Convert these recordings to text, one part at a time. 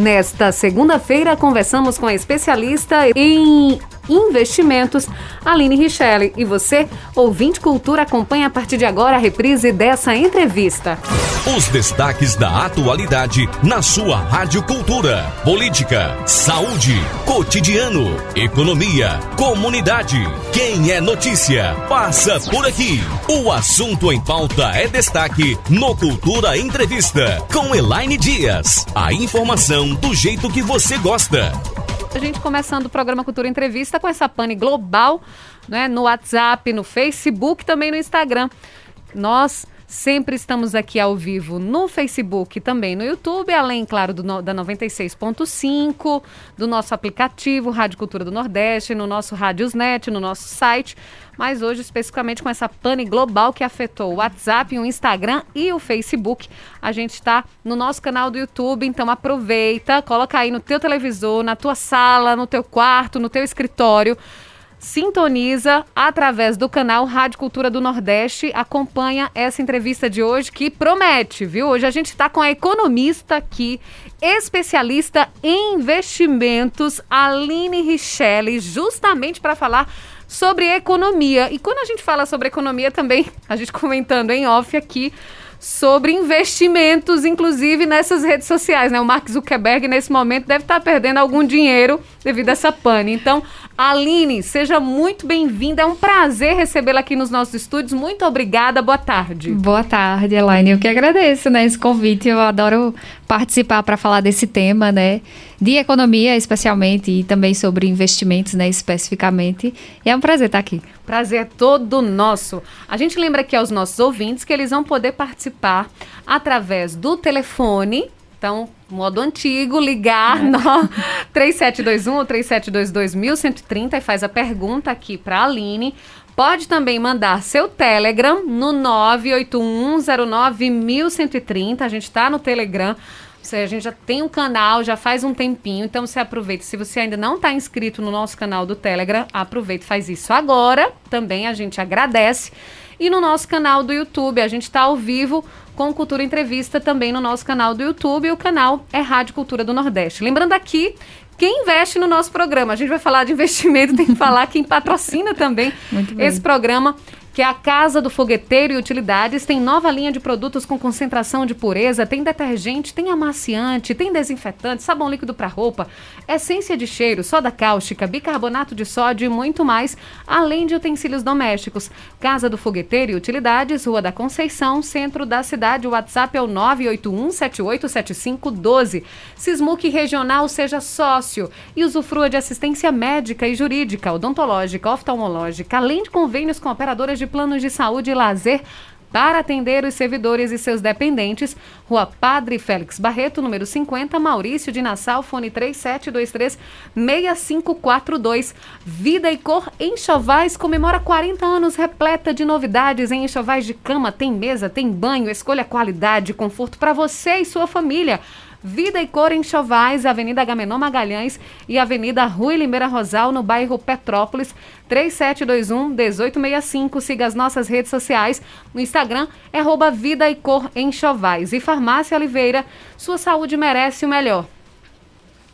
Nesta segunda-feira, conversamos com a especialista em investimentos, Aline Richelli. E você, ouvinte cultura, acompanha a partir de agora a reprise dessa entrevista. Os destaques da atualidade na sua Rádio Cultura. Política, saúde, cotidiano, economia, comunidade. Quem é notícia, passa por aqui. O assunto em pauta é destaque no Cultura Entrevista, com Elaine Dias. A informação do jeito que você gosta. A gente começando o programa Cultura Entrevista com essa pane global, né, no WhatsApp, no Facebook, também no Instagram. Nós Sempre estamos aqui ao vivo no Facebook e também no YouTube, além, claro, do, da 96.5, do nosso aplicativo Rádio Cultura do Nordeste, no nosso Rádiosnet, no nosso site. Mas hoje, especificamente com essa pane global que afetou o WhatsApp, o Instagram e o Facebook, a gente está no nosso canal do YouTube. Então aproveita, coloca aí no teu televisor, na tua sala, no teu quarto, no teu escritório sintoniza através do canal Rádio Cultura do Nordeste. Acompanha essa entrevista de hoje que promete, viu? Hoje a gente está com a economista aqui, especialista em investimentos, Aline Richelli, justamente para falar sobre economia. E quando a gente fala sobre economia também, a gente comentando em off aqui, sobre investimentos, inclusive nessas redes sociais. Né? O Mark Zuckerberg, nesse momento, deve estar perdendo algum dinheiro devido a essa pane. Então, Aline, seja muito bem-vinda. É um prazer recebê-la aqui nos nossos estúdios. Muito obrigada. Boa tarde. Boa tarde, Elaine. Eu que agradeço né, esse convite. Eu adoro participar para falar desse tema, né? De economia, especialmente, e também sobre investimentos, né? Especificamente. E é um prazer estar aqui. Prazer é todo nosso. A gente lembra aqui aos nossos ouvintes que eles vão poder participar através do telefone então, modo antigo, ligar é. no 3721 ou 3722 1130 e faz a pergunta aqui para a Aline. Pode também mandar seu Telegram no 981091130. A gente está no Telegram. A gente já tem um canal, já faz um tempinho, então você aproveita. Se você ainda não está inscrito no nosso canal do Telegram, aproveita e faz isso agora. Também a gente agradece. E no nosso canal do YouTube, a gente está ao vivo com Cultura Entrevista também no nosso canal do YouTube. O canal é Rádio Cultura do Nordeste. Lembrando aqui quem investe no nosso programa. A gente vai falar de investimento, tem que falar quem patrocina também esse programa que a Casa do Fogueteiro e Utilidades tem nova linha de produtos com concentração de pureza, tem detergente, tem amaciante, tem desinfetante, sabão líquido para roupa, essência de cheiro, soda cáustica, bicarbonato de sódio e muito mais, além de utensílios domésticos. Casa do Fogueteiro e Utilidades, Rua da Conceição, centro da cidade. O WhatsApp é o 981787512. Sismuc Regional seja sócio e usufrua de assistência médica e jurídica, odontológica, oftalmológica, além de convênios com operadoras de planos de saúde e lazer para atender os servidores e seus dependentes. Rua Padre Félix Barreto, número 50, Maurício de Nassau, fone 3723-6542. Vida e Cor Enxovais comemora 40 anos repleta de novidades em enxovais de cama. Tem mesa, tem banho, escolha qualidade e conforto para você e sua família. Vida e Cor em Chovais, Avenida Agamenon Magalhães e Avenida Rui Limeira Rosal, no bairro Petrópolis, 3721-1865. Siga as nossas redes sociais. No Instagram é Vida e Cor em Chovais. E Farmácia Oliveira, sua saúde merece o melhor.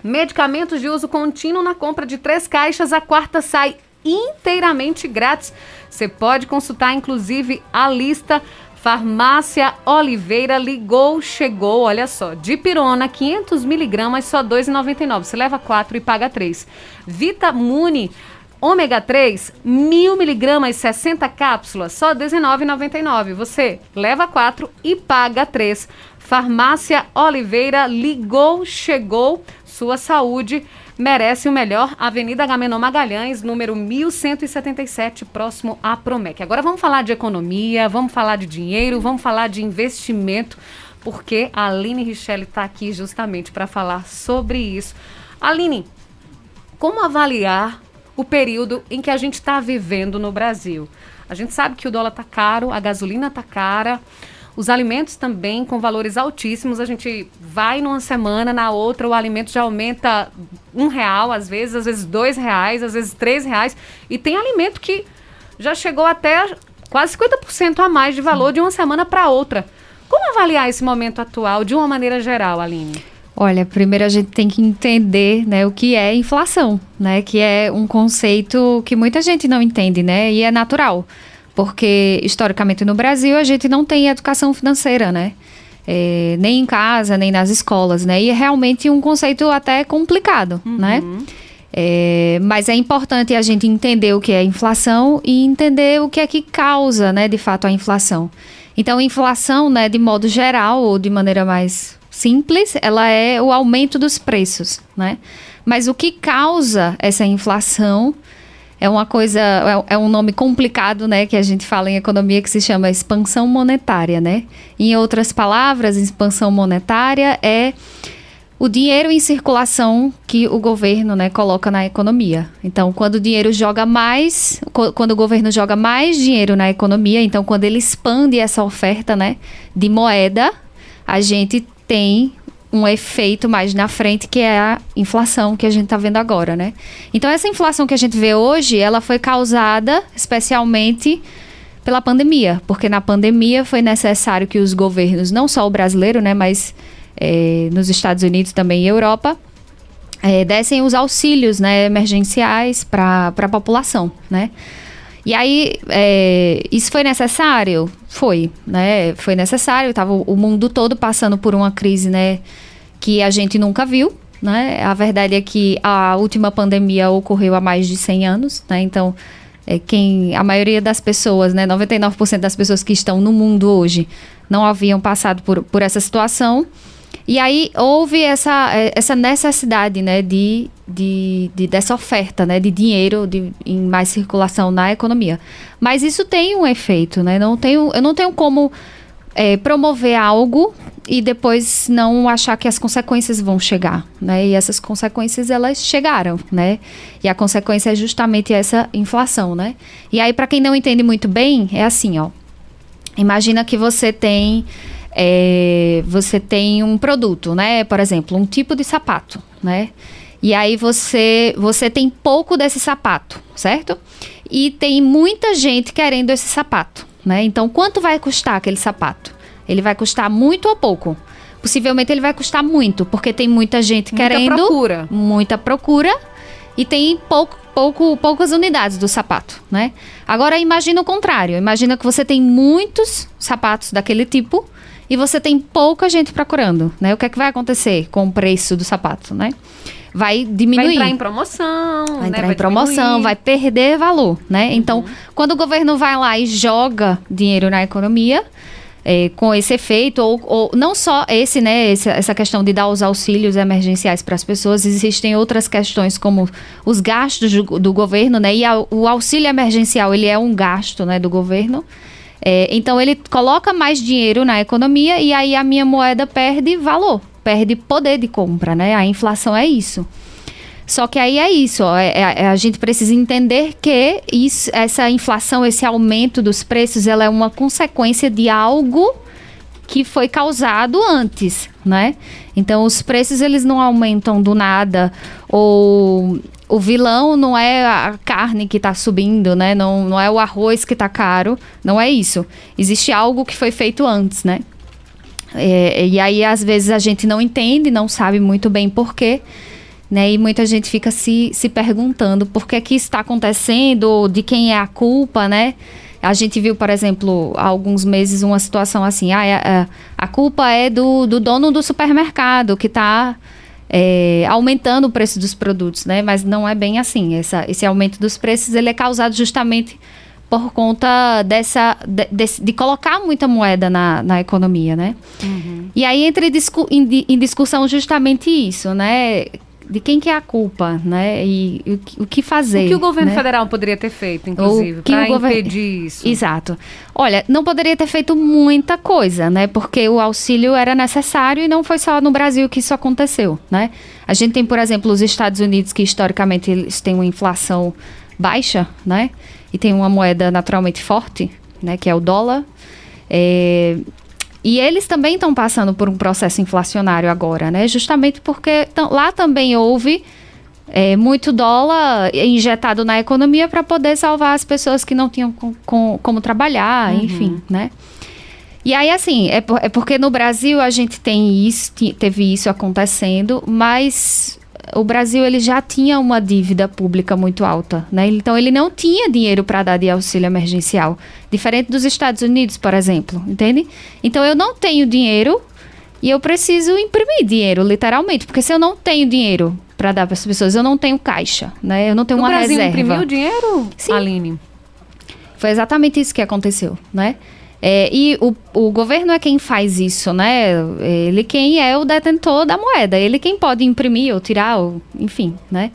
Medicamentos de uso contínuo na compra de três caixas, a quarta sai inteiramente grátis. Você pode consultar, inclusive, a lista Farmácia Oliveira ligou, chegou, olha só, de pirona, 500 miligramas, só R$ 2,99. Você leva 4 e paga 3. Vitamune ômega 3, 1000 miligramas, 60 cápsulas, só R$ 19,99. Você leva 4 e paga 3. Farmácia Oliveira ligou, chegou, sua saúde merece o melhor. Avenida Agamenon Magalhães, número 1177, próximo à Promec. Agora vamos falar de economia, vamos falar de dinheiro, vamos falar de investimento, porque a Aline Richelli está aqui justamente para falar sobre isso. Aline, como avaliar o período em que a gente está vivendo no Brasil? A gente sabe que o dólar está caro, a gasolina está cara. Os alimentos também com valores altíssimos. A gente vai numa semana, na outra o alimento já aumenta um real, às vezes, às vezes dois reais, às vezes três reais. E tem alimento que já chegou até quase 50% a mais de valor de uma semana para outra. Como avaliar esse momento atual de uma maneira geral, Aline? Olha, primeiro a gente tem que entender, né, o que é inflação, né, que é um conceito que muita gente não entende, né, e é natural, porque historicamente no Brasil a gente não tem educação financeira, né, é, nem em casa, nem nas escolas, né, e é realmente um conceito até complicado, né. uhum. né. É, mas é importante a gente entender o que é inflação e entender o que é que causa, né, de fato, a inflação. Então, inflação, né, de modo geral ou de maneira mais simples, ela é o aumento dos preços, né? Mas o que causa essa inflação é uma coisa, é, é, um nome complicado, né, que a gente fala em economia que se chama expansão monetária, né? Em outras palavras, expansão monetária é o dinheiro em circulação que o governo né, coloca na economia. Então, quando o dinheiro joga mais, quando o governo joga mais dinheiro na economia, então quando ele expande essa oferta né, de moeda, a gente tem um efeito mais na frente que é a inflação que a gente está vendo agora, né? Então essa inflação que a gente vê hoje, ela foi causada especialmente pela pandemia, porque na pandemia foi necessário que os governos, não só o brasileiro, né, mas é, nos Estados Unidos também e Europa, é, dessem os auxílios né, emergenciais para a população, né? E aí, é, isso foi necessário? Foi, né? Foi necessário. Tava o mundo todo passando por uma crise, né? Que a gente nunca viu, né? A verdade é que a última pandemia ocorreu há mais de 100 anos, né? Então, é, quem, a maioria das pessoas, né? 99% das pessoas que estão no mundo hoje não haviam passado por, por essa situação. E aí houve essa, é, essa necessidade, né, de, de, de, dessa oferta, né, de dinheiro de, em mais circulação na economia. Mas isso tem um efeito, né? Não tenho, eu não tenho como é, promover algo e depois não achar que as consequências vão chegar, né? E essas consequências elas chegaram, né? E a consequência é justamente essa inflação, né? E aí para quem não entende muito bem, é assim, ó. Imagina que você tem é, você tem um produto, né? Por exemplo, um tipo de sapato, né? E aí você, você tem pouco desse sapato, certo? E tem muita gente querendo esse sapato, né? Então, quanto vai custar aquele sapato? Ele vai custar muito ou pouco? Possivelmente ele vai custar muito, porque tem muita gente muita querendo. Muita procura. Muita procura. E tem pouco, pouco, poucas unidades do sapato, né? Agora imagina o contrário. Imagina que você tem muitos sapatos daquele tipo e você tem pouca gente procurando, né? O que é que vai acontecer com o preço do sapato, né? Vai diminuir. Vai entrar em promoção, Vai entrar né? em promoção, diminuir. vai perder valor, né? Uhum. Então, quando o governo vai lá e joga dinheiro na economia, é, com esse efeito, ou, ou, não só esse, né, esse, essa questão de dar os auxílios emergenciais para as pessoas, existem outras questões como os gastos do, do governo, né, e a, o auxílio emergencial, ele é um gasto, né, do governo, é, então ele coloca mais dinheiro na economia e aí a minha moeda perde valor, perde poder de compra, né? A inflação é isso. Só que aí é isso, ó, é, é, a gente precisa entender que isso, essa inflação, esse aumento dos preços, ela é uma consequência de algo que foi causado antes, né? Então os preços eles não aumentam do nada ou o vilão não é a carne que está subindo, né? Não, não é o arroz que está caro, não é isso. Existe algo que foi feito antes, né? É, e aí, às vezes, a gente não entende, não sabe muito bem por quê, né? E muita gente fica se, se perguntando por que que está acontecendo, de quem é a culpa, né? A gente viu, por exemplo, há alguns meses uma situação assim, ah, a, a culpa é do, do dono do supermercado que está é, aumentando o preço dos produtos, né? Mas não é bem assim. Essa, esse aumento dos preços ele é causado justamente por conta dessa de, de, de colocar muita moeda na, na economia, né? Uhum. E aí entra em, discu em, em, discussão justamente isso, né? De quem que é a culpa, né? E, o, o que fazer. O que o governo né? federal poderia ter feito, inclusive, para impedir isso? Exato. Olha, não poderia ter feito muita coisa, né? Porque o auxílio era necessário e não foi só no Brasil que isso aconteceu, né? A gente tem, por exemplo, os Estados Unidos, que historicamente eles têm uma inflação baixa, né? E tem uma moeda naturalmente forte, né? Que é o dólar. É, e eles também estão passando por um processo inflacionário agora, né? Justamente porque lá também houve é, muito dólar injetado na economia para poder salvar as pessoas que não tinham com, com, como trabalhar, uhum. enfim, né? E aí, assim, é, por, é porque no Brasil a gente tem isso, teve isso acontecendo, mas o Brasil ele já tinha uma dívida pública muito alta, né? Então ele não tinha dinheiro para dar de auxílio emergencial, diferente dos Estados Unidos, por exemplo, entende? Então eu não tenho dinheiro e eu preciso imprimir dinheiro, literalmente, porque se eu não tenho dinheiro para dar para as pessoas, eu não tenho caixa, né? Eu não tenho o uma Brasil reserva. imprimiu dinheiro, Sim. Aline? Foi exatamente isso que aconteceu, né? É, e o, o governo é quem faz isso, né? Ele quem é o detentor da moeda, ele quem pode imprimir ou tirar, ou, enfim, né?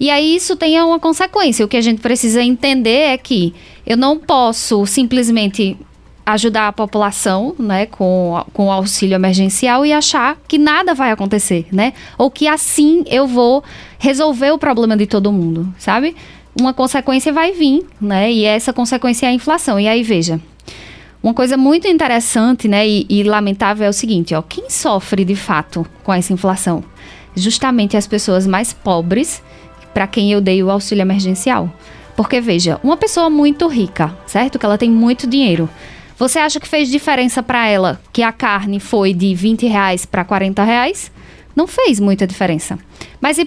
E aí isso tem uma consequência. O que a gente precisa entender é que eu não posso simplesmente ajudar a população, né, com, com o auxílio emergencial e achar que nada vai acontecer, né? Ou que assim eu vou resolver o problema de todo mundo, sabe? Uma consequência vai vir, né? E essa consequência é a inflação. E aí, veja, uma coisa muito interessante né, e, e, lamentável é o seguinte: ó, quem sofre de fato com essa inflação? Justamente as pessoas mais pobres, para quem eu dei o auxílio emergencial. Porque, veja, uma pessoa muito rica, certo? Que ela tem muito dinheiro. Você acha que fez diferença para ela que a carne foi de 20 reais para 40 reais? Não fez muita diferença. Mas e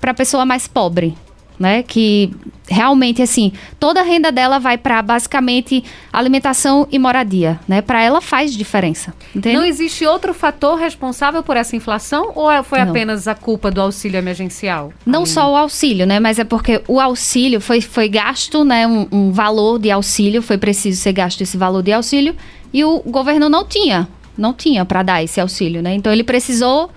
para a pessoa mais pobre? Né? Que realmente assim, toda a renda dela vai para basicamente alimentação e moradia, né? Para ela faz diferença. Entende? Não existe outro fator responsável por essa inflação ou é, foi Não. apenas a culpa do auxílio emergencial? Não só o auxílio, né? Mas é porque o auxílio foi, foi gasto, né? Um, um valor de auxílio, foi preciso ser gasto esse valor de auxílio e o governo não tinha, não tinha para dar esse auxílio, né? Então ele precisou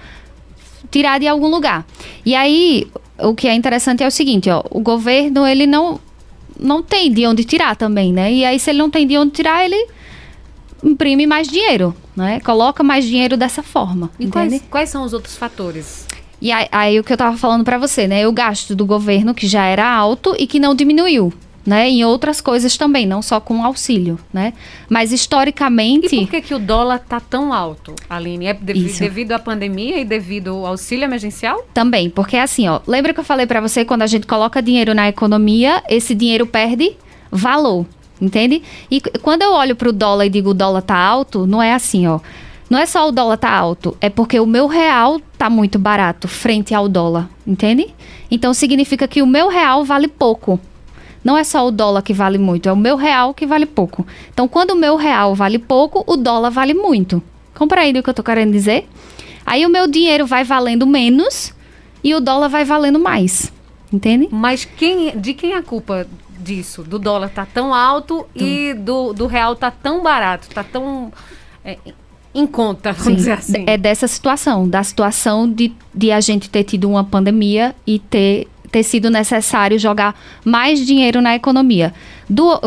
tirar de algum lugar. E aí o que é interessante é o seguinte, ó, o governo ele não não tem de onde tirar também, né? E aí se ele não tem de onde tirar, ele imprime mais dinheiro, né? Coloca mais dinheiro dessa forma. E quais, quais, são os outros fatores? E aí, aí o que eu estava falando para você, né? O gasto do governo que já era alto e que não diminuiu né? Em outras coisas também, não só com auxílio, né? Mas historicamente. E por que, que o dólar tá tão alto, Aline? É dev devido à pandemia e devido ao auxílio emergencial? Também, porque é assim, ó. Lembra que eu falei para você quando a gente coloca dinheiro na economia, esse dinheiro perde valor, entende? E quando eu olho para o dólar e digo o dólar tá alto, não é assim, ó. Não é só o dólar tá alto, é porque o meu real tá muito barato frente ao dólar, entende? Então significa que o meu real vale pouco não é só o dólar que vale muito, é o meu real que vale pouco. Então, quando o meu real vale pouco, o dólar vale muito. Compreende o que eu estou querendo dizer? Aí o meu dinheiro vai valendo menos e o dólar vai valendo mais. Entende? Mas quem, de quem é a culpa disso? Do dólar tá tão alto e do, do real tá tão barato, tá tão é, em conta, vamos Sim, dizer assim. É dessa situação, da situação de, de a gente ter tido uma pandemia e ter ter sido necessário jogar mais dinheiro na economia, do,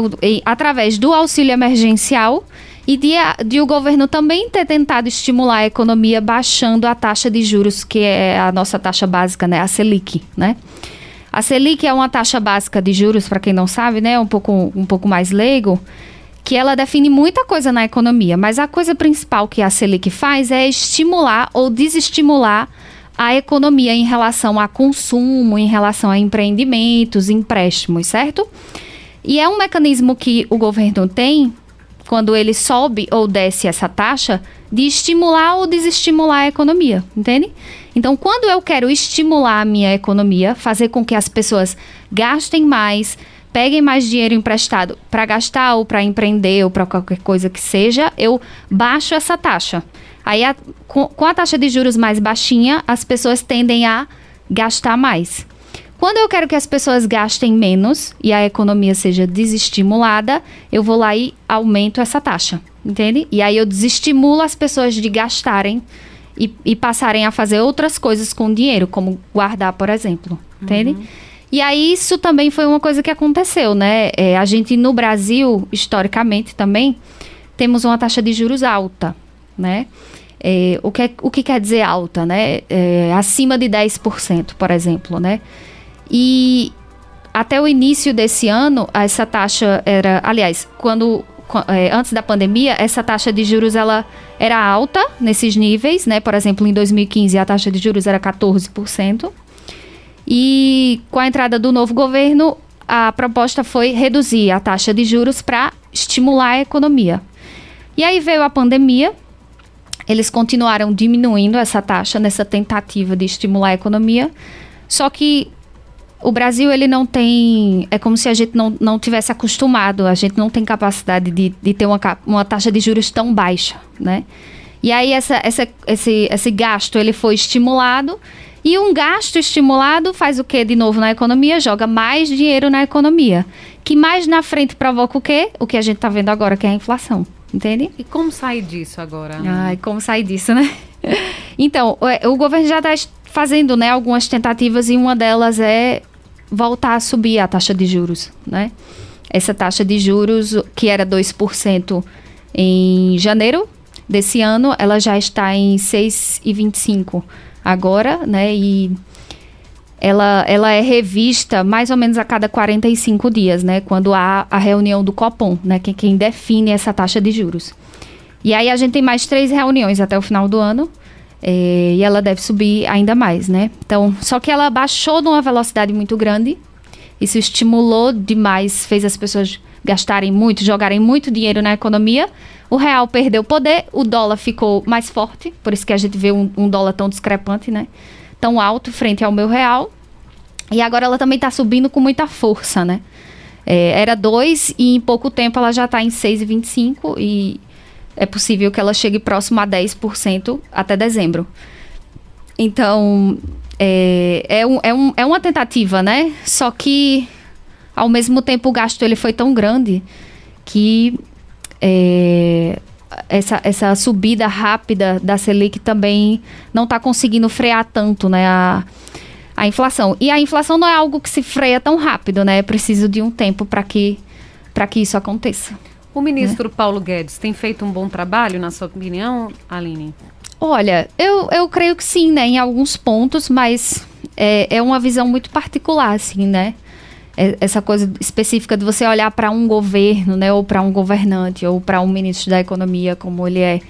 através do auxílio emergencial e de, de, o governo também ter tentado estimular a economia baixando a taxa de juros, que é a nossa taxa básica, né, a Selic, né? A Selic é uma taxa básica de juros, para quem não sabe, né, um pouco, um pouco mais leigo, que ela define muita coisa na economia, mas a coisa principal que a Selic faz é estimular ou desestimular a economia em relação a consumo, em relação a empreendimentos, empréstimos, certo? E é um mecanismo que o governo tem, quando ele sobe ou desce essa taxa, de estimular ou desestimular a economia, entende? Então, quando eu quero estimular a minha economia, fazer com que as pessoas gastem mais, peguem mais dinheiro emprestado para gastar ou para empreender ou para qualquer coisa que seja, eu baixo essa taxa. Aí, a, com, com a taxa de juros mais baixinha, as pessoas tendem a gastar mais. Quando eu quero que as pessoas gastem menos e a economia seja desestimulada, eu vou lá e aumento essa taxa, entende? E aí eu desestimulo as pessoas de gastarem e, e passarem a fazer outras coisas com dinheiro, como guardar, por exemplo, entende? Uhum. E aí isso também foi uma coisa que aconteceu, né? É, a gente no Brasil, historicamente também, temos uma taxa de juros alta, né? É, o, que é, o que quer dizer alta, né? É, acima de 10%, por exemplo, né? E até o início desse ano, essa taxa era, aliás, quando é, antes da pandemia, essa taxa de juros ela era alta nesses níveis, né? Por exemplo, em 2015 a taxa de juros era 14%. E com a entrada do novo governo, a proposta foi reduzir a taxa de juros para estimular a economia. E aí veio a pandemia, eles continuaram diminuindo essa taxa nessa tentativa de estimular a economia, só que o Brasil ele não tem. É como se a gente não, não tivesse acostumado, a gente não tem capacidade de, de ter uma, uma taxa de juros tão baixa, né? E aí essa, essa, esse, esse gasto ele foi estimulado. E um gasto estimulado faz o que de novo na economia? Joga mais dinheiro na economia. Que mais na frente provoca o quê? O que a gente está vendo agora, que é a inflação. Entende? E como sair disso agora? Ai, como sair disso, né? então, o, o governo já está fazendo né, algumas tentativas e uma delas é voltar a subir a taxa de juros, né? Essa taxa de juros, que era 2% em janeiro desse ano, ela já está em 6,25 agora, né? E ela, ela é revista mais ou menos a cada 45 dias, né? Quando há a reunião do Copom, né? Que quem define essa taxa de juros. E aí a gente tem mais três reuniões até o final do ano. É, e ela deve subir ainda mais, né? Então, só que ela baixou numa velocidade muito grande. Isso estimulou demais, fez as pessoas gastarem muito, jogarem muito dinheiro na economia. O real perdeu poder, o dólar ficou mais forte, por isso que a gente vê um, um dólar tão discrepante, né? Tão alto frente ao meu real. E agora ela também está subindo com muita força, né? É, era 2 e em pouco tempo ela já está em 6,25 e é possível que ela chegue próximo a 10% até dezembro. Então, é, é, um, é, um, é uma tentativa, né? Só que, ao mesmo tempo, o gasto ele foi tão grande que é, essa, essa subida rápida da Selic também não está conseguindo frear tanto, né? A, a inflação. E a inflação não é algo que se freia tão rápido, né? É preciso de um tempo para que, que isso aconteça. O ministro é. Paulo Guedes tem feito um bom trabalho, na sua opinião, Aline? Olha, eu, eu creio que sim, né? Em alguns pontos, mas é, é uma visão muito particular, assim, né? É, essa coisa específica de você olhar para um governo, né? Ou para um governante, ou para um ministro da economia, como ele é,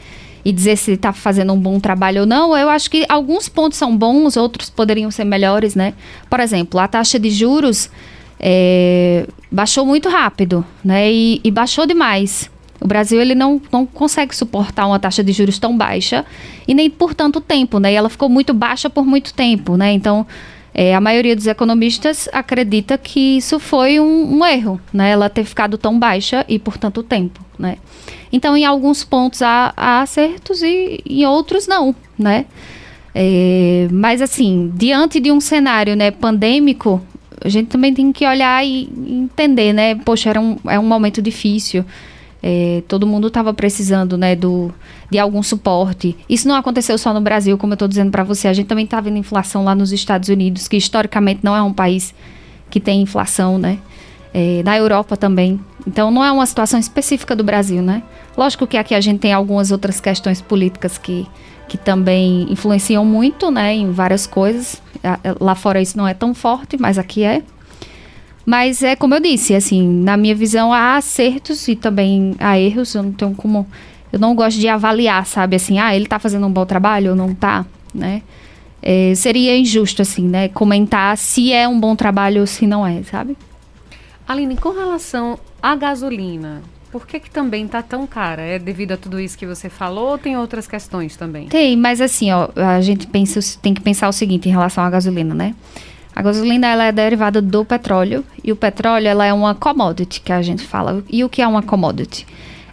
e dizer se está fazendo um bom trabalho ou não. Eu acho que alguns pontos são bons, outros poderiam ser melhores, né? Por exemplo, a taxa de juros é, baixou muito rápido, né? E, e, baixou demais. O Brasil ele não, não consegue suportar uma taxa de juros tão baixa e nem por tanto tempo, né? E ela ficou muito baixa por muito tempo, né? Então é, a maioria dos economistas acredita que isso foi um, um, erro, né? Ela ter ficado tão baixa e por tanto tempo, né? Então, em alguns pontos há, há acertos e em outros não, né? É, mas assim, diante de um cenário né, pandêmico, a gente também tem que olhar e entender, né? Poxa, era um, é um momento difícil. É, todo mundo estava precisando, né, do, de algum suporte. Isso não aconteceu só no Brasil, como eu estou dizendo para você. A gente também está vendo inflação lá nos Estados Unidos, que historicamente não é um país que tem inflação, né? É, na Europa também. Então não é uma situação específica do Brasil, né? Lógico que aqui a gente tem algumas outras questões políticas que, que também influenciam muito, né, em várias coisas. Lá fora isso não é tão forte, mas aqui é. Mas é como eu disse, assim, na minha visão há acertos e também há erros. Eu não tenho como. Eu não gosto de avaliar, sabe? Assim, ah, ele tá fazendo um bom trabalho ou não tá, né? É, seria injusto, assim, né? Comentar se é um bom trabalho ou se não é, sabe? Aline, com relação à gasolina, por que, que também está tão cara? É devido a tudo isso que você falou ou tem outras questões também? Tem, mas assim, ó, a gente pensa, tem que pensar o seguinte em relação à gasolina, né? A gasolina ela é derivada do petróleo e o petróleo ela é uma commodity que a gente fala. E o que é uma commodity?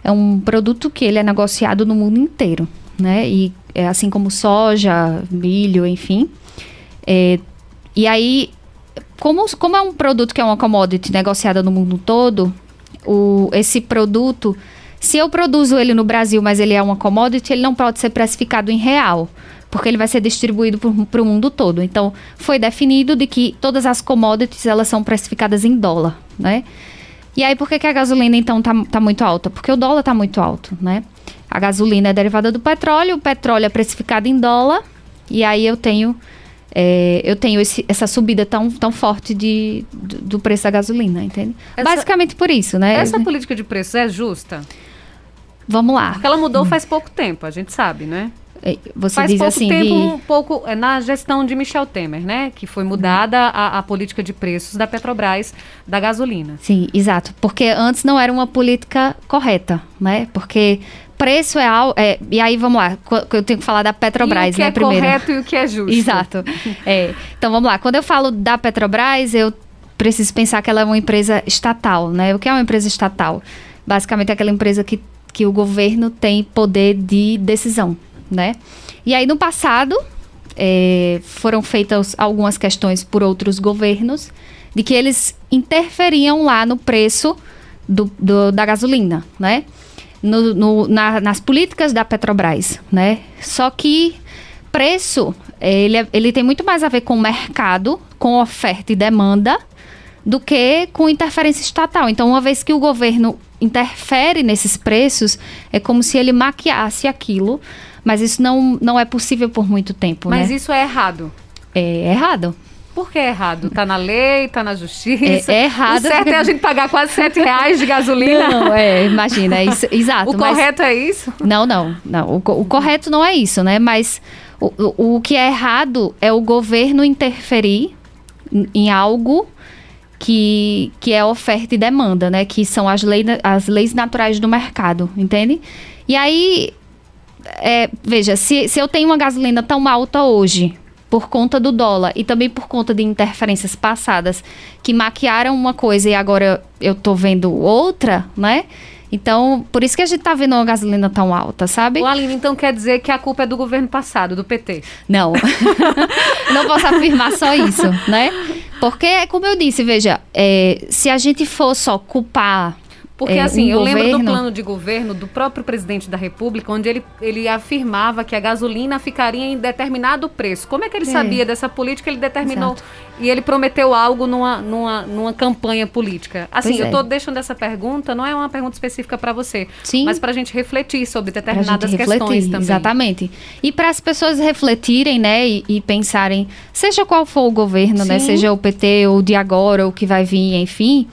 É um produto que ele é negociado no mundo inteiro, né? E é assim como soja, milho, enfim. É, e aí, como, como é um produto que é uma commodity negociada no mundo todo, o, esse produto, se eu produzo ele no Brasil, mas ele é uma commodity, ele não pode ser precificado em real, porque ele vai ser distribuído para o mundo todo. Então, foi definido de que todas as commodities elas são precificadas em dólar, né? E aí, por que, que a gasolina, então, tá, tá muito alta? Porque o dólar tá muito alto, né? A gasolina é derivada do petróleo, o petróleo é precificado em dólar, e aí eu tenho é, eu tenho esse, essa subida tão, tão forte de, do, do preço da gasolina, entende? Essa, Basicamente por isso, né? Essa política de preços é justa? Vamos lá. Porque ela mudou faz pouco tempo, a gente sabe, né? É, você Faz diz pouco assim tempo, de... um pouco é, na gestão de Michel Temer, né? Que foi mudada a, a política de preços da Petrobras da gasolina. Sim, exato. Porque antes não era uma política correta, né? Porque preço é. É, e aí, vamos lá, eu tenho que falar da Petrobras, e o que né? é primeiro. correto e o que é justo. Exato. É, então vamos lá. Quando eu falo da Petrobras, eu preciso pensar que ela é uma empresa estatal, né? O que é uma empresa estatal? Basicamente é aquela empresa que, que o governo tem poder de decisão, né? E aí no passado é, foram feitas algumas questões por outros governos de que eles interferiam lá no preço do, do da gasolina, né? No, no, na, nas políticas da Petrobras, né? Só que preço ele, é, ele tem muito mais a ver com o mercado, com oferta e demanda, do que com interferência estatal. Então, uma vez que o governo interfere nesses preços, é como se ele maquiasse aquilo, mas isso não, não é possível por muito tempo. Mas né? isso é errado. É errado. Por que é errado? Tá na lei, tá na justiça. É, é errado. O certo é a gente pagar quase sete reais de gasolina. Não, é, imagina, é isso, exato. O mas- correto é isso? Não, não, não. O, o correto não é isso, né? Mas o, o, o que é errado é o governo interferir em- em algo que, que é oferta e demanda, né? Que são as, lei, as leis naturais do mercado, entende? E aí, é, veja, se, se eu tenho uma gasolina tão alta hoje, por conta do dólar e também por conta de interferências passadas que maquiaram uma coisa e agora eu tô vendo outra, né? Então, por isso que a gente tá vendo uma gasolina tão alta, sabe? O Aline, então quer dizer que a culpa é do governo passado, do PT. Não. não posso afirmar só isso, né? Porque, como eu disse, veja, é, se a gente for só culpar. Porque, é, assim, um eu lembro do governo- plano de governo do próprio presidente da República, onde ele, ele afirmava que a gasolina ficaria em determinado preço. Como é que ele É. sabia dessa política? Ele determinou e ele prometeu algo numa, numa, numa campanha política. Assim, Pois eu é. estou deixando essa pergunta, não é uma pergunta específica para você, Sim. mas para a gente refletir sobre determinadas gente questões refletir, também. Exatamente. E para as pessoas refletirem, né, e, e pensarem, seja qual for o governo, né, seja o PT ou o de agora, ou o que vai vir, enfim,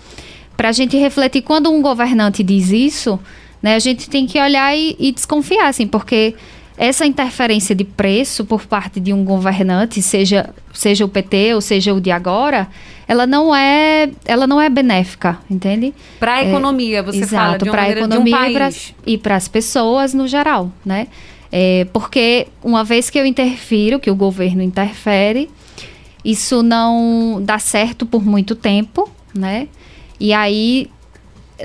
para a gente refletir quando um governante diz isso, né, a gente tem que olhar e, e desconfiar, assim, porque essa interferência de preço por parte de um governante, seja seja o PT ou seja o de agora, ela não é ela não é benéfica, entende? Para a É, economia, você fala de pra maneira economia um e e para as pessoas no geral, né? É, porque uma vez que eu interfiro, que o governo interfere, isso não dá certo por muito tempo, né? E aí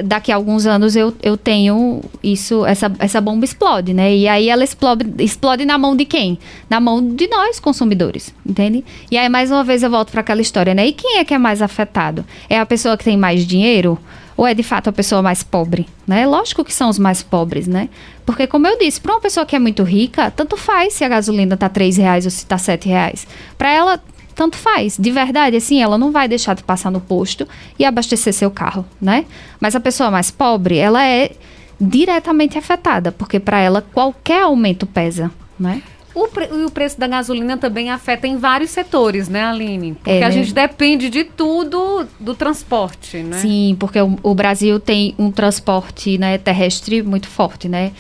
daqui a alguns anos eu, eu tenho isso, essa, essa bomba explode, né? E aí ela explode, explode na mão de quem? Na mão de nós, consumidores, entende? E aí, mais uma vez, eu volto para aquela história, né? E quem é que é mais afetado? É a pessoa que tem mais dinheiro? Ou é de fato a pessoa mais pobre, né? Lógico que são os mais pobres, né? Porque, como eu disse, para uma pessoa que é muito rica, tanto faz se a gasolina tá 3 reais ou se tá 7 reais. Para ela, tanto faz. De verdade, assim, ela não vai deixar de passar no posto e abastecer seu carro, né? Mas a pessoa mais pobre, ela é diretamente afetada, porque para ela qualquer aumento pesa, né? O, pre- e o preço da gasolina também afeta em vários setores, né, Aline? Porque É, a né? gente depende de tudo do transporte, né? Sim, porque o, o Brasil tem um transporte né, terrestre muito forte, né?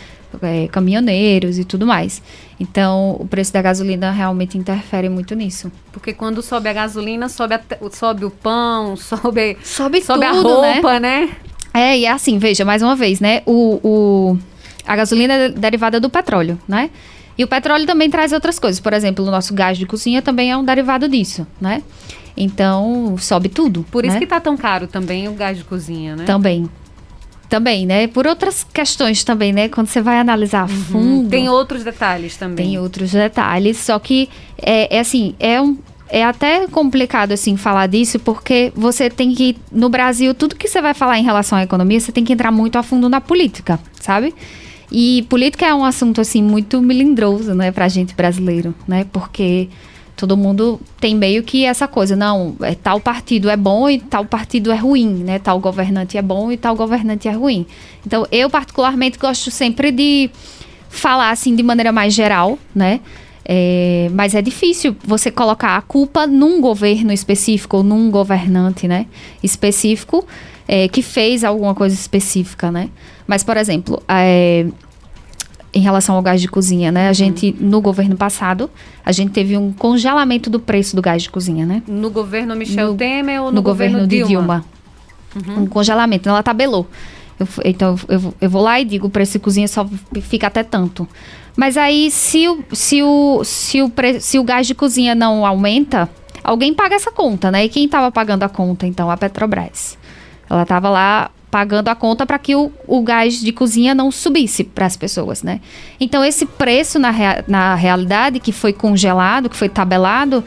É, caminhoneiros e tudo mais. Então, o preço da gasolina realmente interfere muito nisso. Porque quando sobe a gasolina, sobe, até- sobe o pão, sobe, Sobe sobe a tudo, né? roupa, né? É, e é assim, veja, mais uma vez, né? O, o, a gasolina é derivada do petróleo, né? E o petróleo também traz outras coisas. Por exemplo, o nosso gás de cozinha também é um derivado disso, né? Então, sobe tudo. Por isso né? que tá tão caro também o gás de cozinha, né? Também. Também, né? Por outras questões também, né? Quando você vai analisar a fundo. Hum, Tem outros detalhes também. Tem outros detalhes, só que é, é assim, é um é até complicado assim falar disso porque você tem que no Brasil tudo que você vai falar em relação à economia você tem que entrar muito a fundo na política, sabe? E política é um assunto assim muito melindroso, né, pra gente brasileiro, né? Porque todo mundo tem meio que essa coisa, não, é, tal partido é bom e tal partido é ruim, né? Tal governante é bom e tal governante é ruim. Então, eu particularmente gosto sempre de falar assim de maneira mais geral, né? É, mas é difícil você colocar a culpa num governo específico ou num governante, né? Específico é, que fez alguma coisa específica, né? Mas, por exemplo, é, em relação ao gás de cozinha, né? A gente, no governo passado, a gente teve um congelamento do preço do gás de cozinha, né? No governo Michel No- Temer ou no, no governo, de Dilma? Dilma. Um congelamento. Ela tabelou. Eu então, eu, eu vou lá e digo, o preço de cozinha só fica até tanto. Mas aí, se o, se o, se o, pre- se o gás de cozinha não aumenta, alguém paga essa conta, né? E quem estava pagando a conta, então? A Petrobras. Ela estava lá pagando a conta para que o, o gás de cozinha não subisse para as pessoas, né? Então, esse preço, na, rea- na realidade, que foi congelado, que foi tabelado,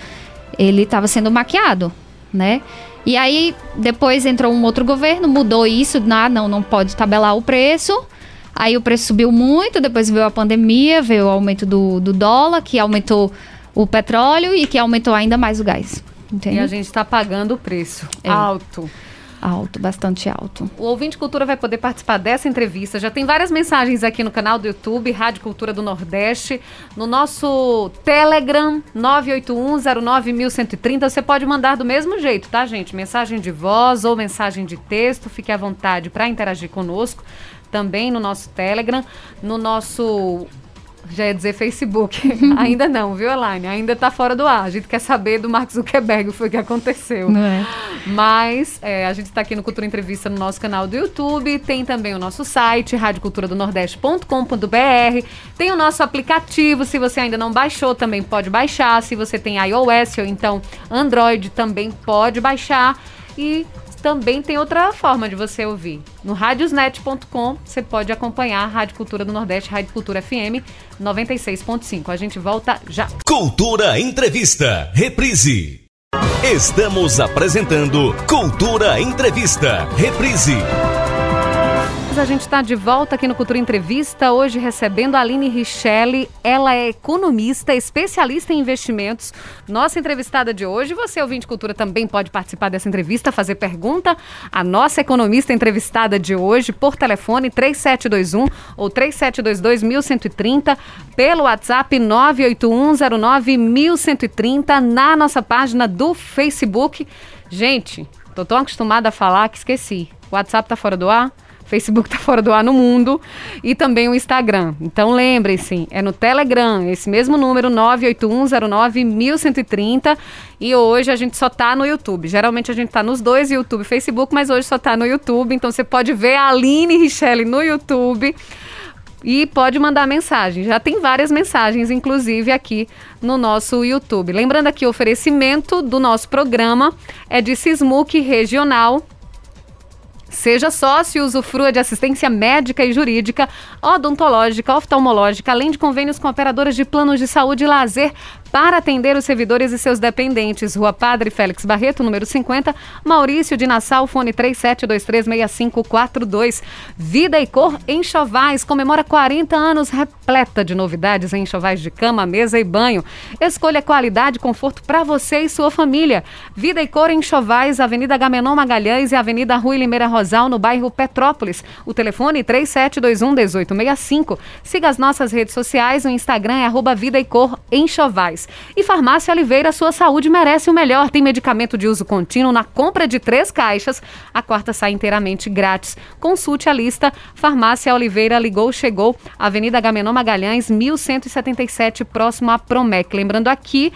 ele estava sendo maquiado, né? E aí, depois entrou um outro governo, mudou isso, ah, não, não pode tabelar o preço. Aí o preço subiu muito, depois veio a pandemia, veio o aumento do, do dólar, que aumentou o petróleo e que aumentou ainda mais o gás. E Entende? a gente está pagando o preço É. alto. Alto, bastante alto. O ouvinte Cultura vai poder participar dessa entrevista. Já tem várias mensagens aqui no canal do YouTube, Rádio Cultura do Nordeste. No nosso Telegram, 981091130. Você pode mandar do mesmo jeito, tá, gente? Mensagem de voz ou mensagem de texto. Fique à vontade para interagir conosco. Também no nosso Telegram. No nosso já ia dizer Facebook. Ainda não, viu, Elaine? Ainda tá fora do ar. A gente quer saber do Mark Zuckerberg o que foi que aconteceu. Não é? Mas é, a gente está aqui no Cultura Entrevista no nosso canal do YouTube. Tem também o nosso site, radioculturadonordeste.com.br. Tem o nosso aplicativo. Se você ainda não baixou, também pode baixar. Se você tem iOS ou então Android, também pode baixar. E também tem outra forma de você ouvir. No radiosnet.com você pode acompanhar a Rádio Cultura do Nordeste, Rádio Cultura FM 96.5. A gente volta já. Cultura Entrevista, reprise. Estamos apresentando Cultura Entrevista, reprise. A gente está de volta aqui no Cultura Entrevista, hoje recebendo a Aline Richelli. Ela é economista, especialista em investimentos. Nossa entrevistada de hoje, você ouvinte Cultura também pode participar dessa entrevista, fazer pergunta. A nossa economista entrevistada de hoje por telefone 3721 ou 3722-1130, pelo WhatsApp 98109-1130, na nossa página do Facebook. Gente, tô tão acostumada a falar que esqueci. O WhatsApp tá fora do ar? Facebook tá fora do ar no mundo e também o Instagram. Então lembrem-se, é no Telegram, esse mesmo número 981091130 e hoje a gente só tá no YouTube. Geralmente a gente tá nos dois, YouTube e Facebook, mas hoje só tá no YouTube, então você pode ver a Aline Richelli no YouTube e pode mandar mensagem. Já tem várias mensagens, inclusive, aqui no nosso YouTube. Lembrando aqui, o oferecimento do nosso programa é de Sismuc Regional. Seja sócio e usufrua de assistência médica e jurídica, odontológica, oftalmológica, além de convênios com operadoras de planos de saúde e lazer para atender os servidores e seus dependentes. Rua Padre Félix Barreto, número 50, Maurício de Nassau, fone 37236542. Vida e Cor Enxovais comemora 40 anos repleta de novidades em enxovais de cama, mesa e banho. Escolha qualidade e conforto para você e sua família. Vida e Cor Enxovais, Avenida Gamenon Magalhães e Avenida Rui Limeira Rosal, no bairro Petrópolis. O telefone 3721-1865. Siga as nossas redes sociais, o Instagram é Vida e Cor Enxovais. E Farmácia Oliveira, sua saúde merece o melhor. Tem medicamento de uso contínuo na compra de três caixas. A quarta sai inteiramente grátis. Consulte a lista. Farmácia Oliveira ligou, chegou. Avenida Gamenon Magalhães, 1177, próximo à Promec. Lembrando aqui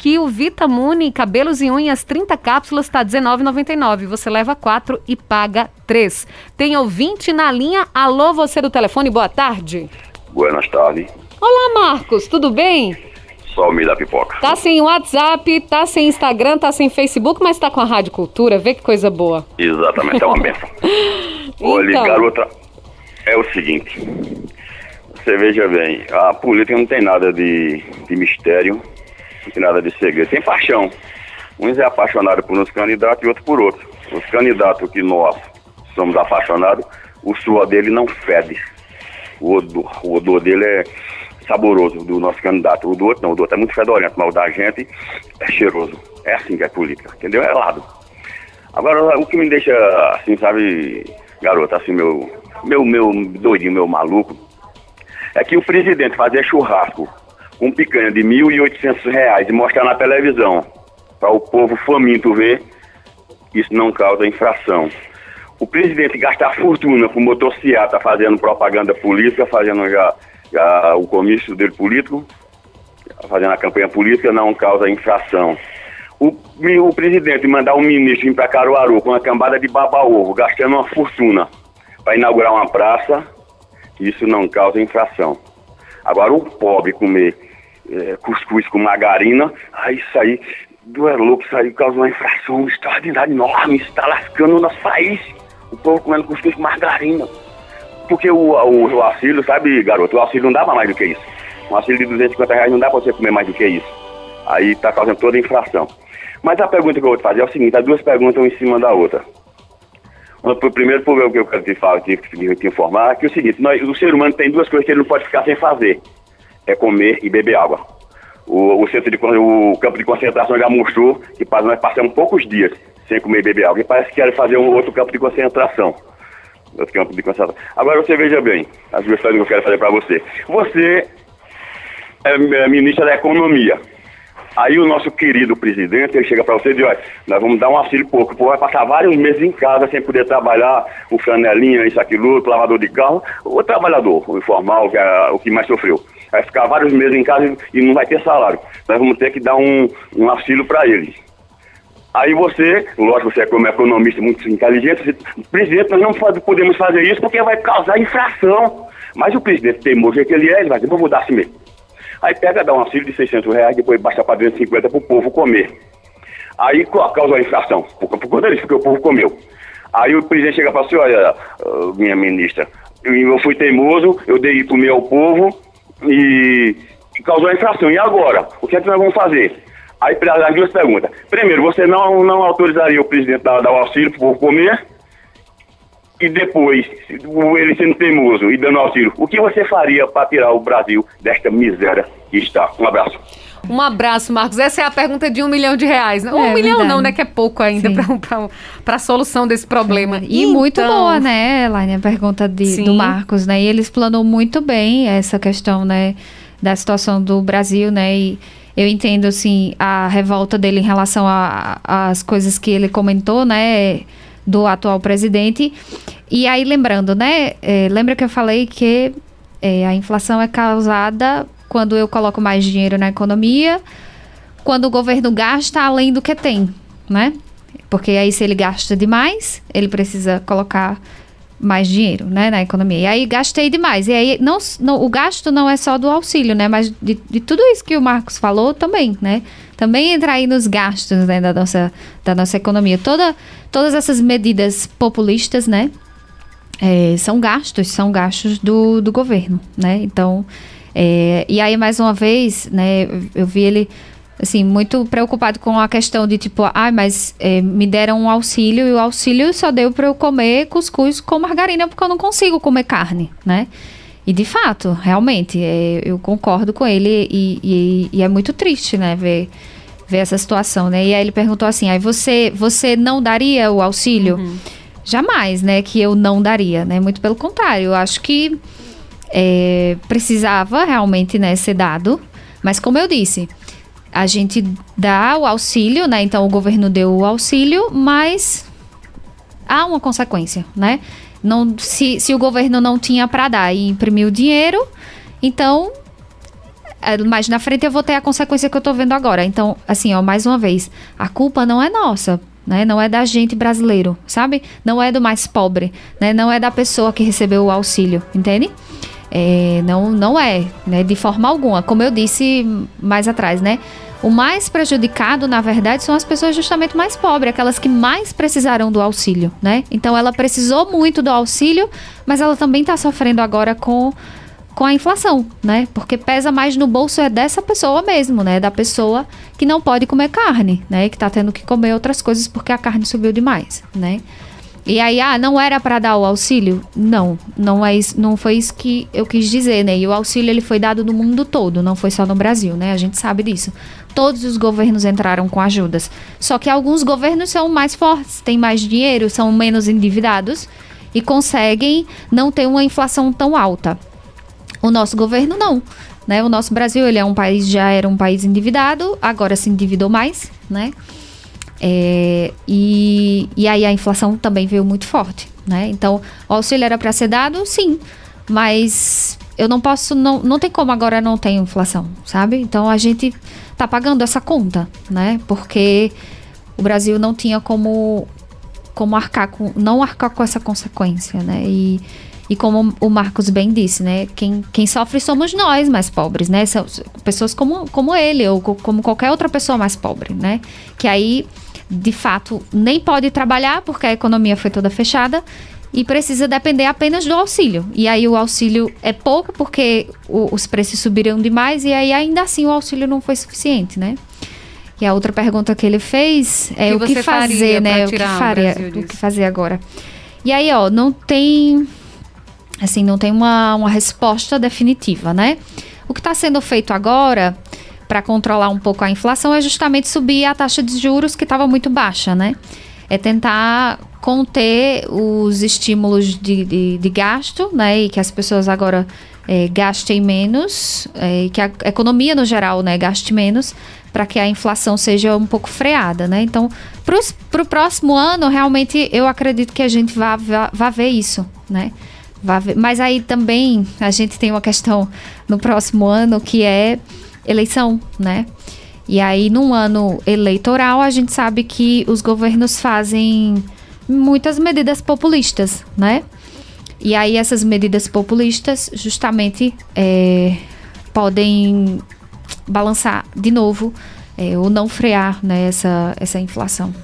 que o Vitamune Cabelos e Unhas 30 cápsulas está R$19,99. Você leva 4 e paga 3. Tem ouvinte na linha. Alô, você do telefone, boa tarde. Buenas tardes. Olá, Marcos, tudo bem? Só o milho da pipoca. Tá sem WhatsApp, tá sem Instagram, tá sem Facebook, mas tá com a Rádio Cultura. Vê que coisa boa. Exatamente, é uma benção. Olha, Então. garota, é o seguinte. Você veja bem, a política não tem nada de, de mistério, tem nada de segredo. Tem paixão. Uns é apaixonado por uns candidatos e outro por outro. Os candidatos que nós somos apaixonados, o suor dele não fede. O odor, o odor dele é saboroso do nosso candidato. O do outro não, o do outro é muito fedorento, mas o da gente é cheiroso. É assim que é política, entendeu? É lado. Agora, o que me deixa, assim, sabe, garoto, assim, meu, meu, meu doidinho, meu maluco, é que o presidente fazer churrasco com picanha de 1.800 reais e mostrar na televisão para o povo faminto ver, isso não causa infração. O presidente gastar fortuna com motocicleta fazendo propaganda política, fazendo já a, o comício dele político, fazendo a campanha política, não causa infração. O, o presidente mandar um ministro vir para Caruaru com uma cambada de baba-ovo, gastando uma fortuna para inaugurar uma praça, isso não causa infração. Agora, o pobre comer é, cuscuz com margarina, aí isso aí, do isso aí causa uma infração extraordinária, enorme, está lascando o nosso país. O povo comendo cuscuz com margarina. Porque o, o, o auxílio, sabe, garoto, o auxílio não dá mais do que isso. Um auxílio de 250 reais não dá para você comer mais do que isso. Aí está causando toda a infração. Mas a pergunta que eu vou te fazer é o seguinte, as duas perguntas em cima da outra. O primeiro problema que eu quero te, falar, te, te informar é que é o seguinte, nós, o ser humano tem duas coisas que ele não pode ficar sem fazer. É comer e beber água. O, o, centro de, o campo de concentração já mostrou que nós passamos poucos dias sem comer e beber água. E parece que querem fazer um outro campo de concentração. Outro campo de concentração. Agora você veja bem, as duas que eu quero fazer para você. Você é, é ministra da Economia. Aí o nosso querido presidente, ele chega para você e diz, olha, nós vamos dar um auxílio pouco, o vai passar vários meses em casa sem poder trabalhar, o flanelinha, isso, aquilo, lavador de carro, o trabalhador, o informal, é o que mais sofreu. Vai ficar vários meses em casa e não vai ter salário. Nós vamos ter que dar um, um auxílio para eles. Aí você, lógico, você é como economista muito inteligente, você, presidente, nós não podemos fazer isso porque vai causar infração. Mas o presidente teimoso que ele é, ele vai dizer, vou mudar assim mesmo. Aí pega, dá um auxílio de 600 reais, depois baixa para 250 para o povo comer. Aí causa a inflação, por, por conta disso, porque o povo comeu. Aí o presidente chega para você, olha, uh, minha ministra, eu, eu, fui teimoso, eu dei comer ao povo e, causou a inflação. E agora? O que é que nós vamos fazer? Aí as duas perguntas. Primeiro, você não, não autorizaria o presidente a dar o auxílio povo comer? e depois, ele sendo teimoso e dando auxílio, o que você faria para tirar o Brasil desta miséria que está? Um abraço. Um abraço, Marcos. Essa é a pergunta de um milhão de reais. É, um milhão não, né? Que é pouco ainda para a solução desse problema. E então... muito boa, né, Elaine, a pergunta de, do Marcos, né? E ele explanou muito bem essa questão, né, da situação do Brasil, né? E eu entendo, assim, a revolta dele em relação às coisas que ele comentou, né? do atual presidente. E aí, lembrando, né? É, lembra que eu falei que é, a inflação é causada quando eu coloco mais dinheiro na economia, quando o governo gasta além do que tem, né? Porque aí, se ele gasta demais, ele precisa colocar mais dinheiro, né, na economia. E aí gastei demais. E aí não, não, o gasto não é só do auxílio, né, mas de, de tudo isso que o Marcos falou também, né? Também entra aí nos gastos, né, da nossa, da nossa economia. Toda, todas essas medidas populistas, né, é, são gastos, são gastos do, do governo, né? Então, é, e aí mais uma vez, né, eu vi ele assim, muito preocupado com a questão de tipo, ah, mas é, me deram um auxílio e o auxílio só deu para eu comer cuscuz com margarina porque eu não consigo comer carne, né? E de fato, realmente, é, eu concordo com ele e, e, e, é muito triste, né, ver, ver essa situação, né? E aí ele perguntou assim, aí você, você não daria o auxílio? Uhum. Jamais, né, que eu não daria, né? Muito pelo contrário, eu acho que é, precisava realmente, né, ser dado, mas como eu disse, a gente dá o auxílio, né? Então o governo deu o auxílio, mas há uma consequência, né? Não, se, se o governo não tinha para dar e imprimiu dinheiro, então é, mais na frente eu vou ter a consequência que eu tô vendo agora. Então, assim, ó, mais uma vez, a culpa não é nossa, né? Não é da gente brasileiro, sabe? Não é do mais pobre, né? Não é da pessoa que recebeu o auxílio, entende? É, não, não é, né, de forma alguma. Como eu disse mais atrás, né? O mais prejudicado, na verdade, são as pessoas justamente mais pobres, aquelas que mais precisaram do auxílio, né? Então ela precisou muito do auxílio, mas ela também está sofrendo agora com com a inflação, né? Porque pesa mais no bolso é dessa pessoa mesmo, né? Da pessoa que não pode comer carne, né? Que está tendo que comer outras coisas porque a carne subiu demais, né? E aí, ah, não era para dar o auxílio? Não, não é isso, não foi isso que eu quis dizer, né? E o auxílio ele foi dado no mundo todo, não foi só no Brasil, né? A gente sabe disso. Todos os governos entraram com ajudas. Só que alguns governos são mais fortes, têm mais dinheiro, são menos endividados e conseguem não ter uma inflação tão alta. O nosso governo não, né? O nosso Brasil, ele é um país já era um país endividado, agora se endividou mais, né? É, e, e aí a inflação também veio muito forte, né? Então, o auxílio era para ser dado, sim, mas eu não posso, não, não tem como agora não ter inflação, sabe? Então a gente tá pagando essa conta, né? Porque o Brasil não tinha como, como arcar com, não arcar com essa consequência, né? E, e como o Marcos bem disse, né? Quem, quem sofre somos nós mais pobres, né? São pessoas como, como ele ou como qualquer outra pessoa mais pobre, né? Que aí, de fato, nem pode trabalhar porque a economia foi toda fechada e precisa depender apenas do auxílio. E aí o auxílio é pouco porque o, os preços subiram demais e aí ainda assim o auxílio não foi suficiente, né? E a outra pergunta que ele fez é o que, que fazer, né? O que faria, o que fazer agora. E aí, ó, não tem assim, não tem uma, uma resposta definitiva, né? O que está sendo feito agora para controlar um pouco a inflação é justamente subir a taxa de juros que estava muito baixa, né? É tentar conter os estímulos de, de, de gasto, né? E que as pessoas agora é, gastem menos, é, que a economia no geral, né, gaste menos, para que a inflação seja um pouco freada, né? Então, para o próximo ano, realmente eu acredito que a gente vá, vá, vá ver isso, né? Ver. Mas aí também a gente tem uma questão no próximo ano que é eleição, né? E aí, num ano eleitoral, a gente sabe que os governos fazem muitas medidas populistas, né? E aí essas medidas populistas justamente é, podem balançar de novo é, ou não frear né, essa, essa inflação.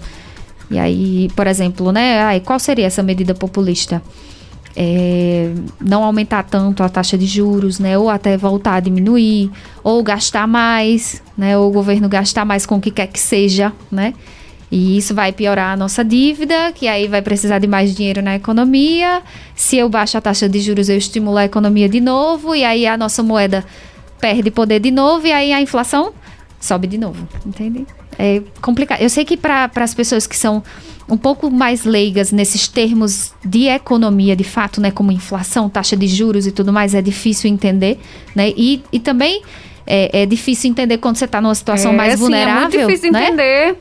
E aí, por exemplo, né, ai, qual seria essa medida populista? É, não aumentar tanto a taxa de juros, né, ou até voltar a diminuir, ou gastar mais, né, ou o governo gastar mais com o que quer que seja, né, e isso vai piorar a nossa dívida, que aí vai precisar de mais dinheiro na economia. Se eu baixo a taxa de juros, eu estimulo a economia de novo, e aí a nossa moeda perde poder de novo, e aí a inflação sobe de novo, entende? É complicado. Eu sei que para as pessoas que são um pouco mais leigas nesses termos de economia, de fato, né, como inflação, taxa de juros e tudo mais, é difícil entender, né? E, e também é, é difícil entender quando você está numa situação é, mais vulnerável. É muito difícil né? entender.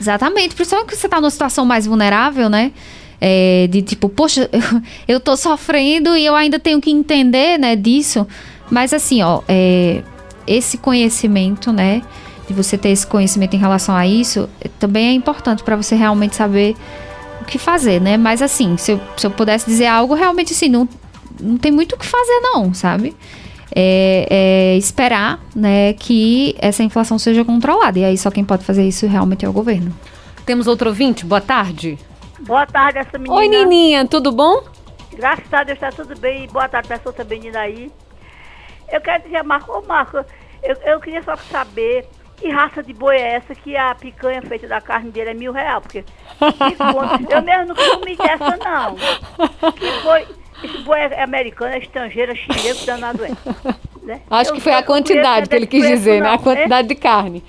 Exatamente, principalmente que você está numa situação mais vulnerável, né? É, de tipo, poxa, eu, eu tô sofrendo e eu ainda tenho que entender, né, disso. Mas assim, ó, é, esse conhecimento, né, de você ter esse conhecimento em relação a isso, também é importante para você realmente saber o que fazer, né? Mas assim, se eu, se eu pudesse dizer algo, realmente assim, não, não tem muito o que fazer não, sabe? é, é esperar né, que essa inflação seja controlada. E aí só quem pode fazer isso realmente é o governo. Temos outro ouvinte? Boa tarde. Boa tarde, essa menina. Oi, Nininha, tudo bom? Graças a Deus está tudo bem. Boa tarde para essa outra menina aí. Eu quero dizer, Marco, ô Marco, eu, eu queria só saber que raça de boi é essa que a picanha feita da carne dele é mil real, porque eu mesmo não comi dessa não. Que boi, esse boi é americano, é estrangeiro, é chinês, danado é. Né? Acho eu que foi a quantidade que ele quis dizer, né? A quantidade é? de carne.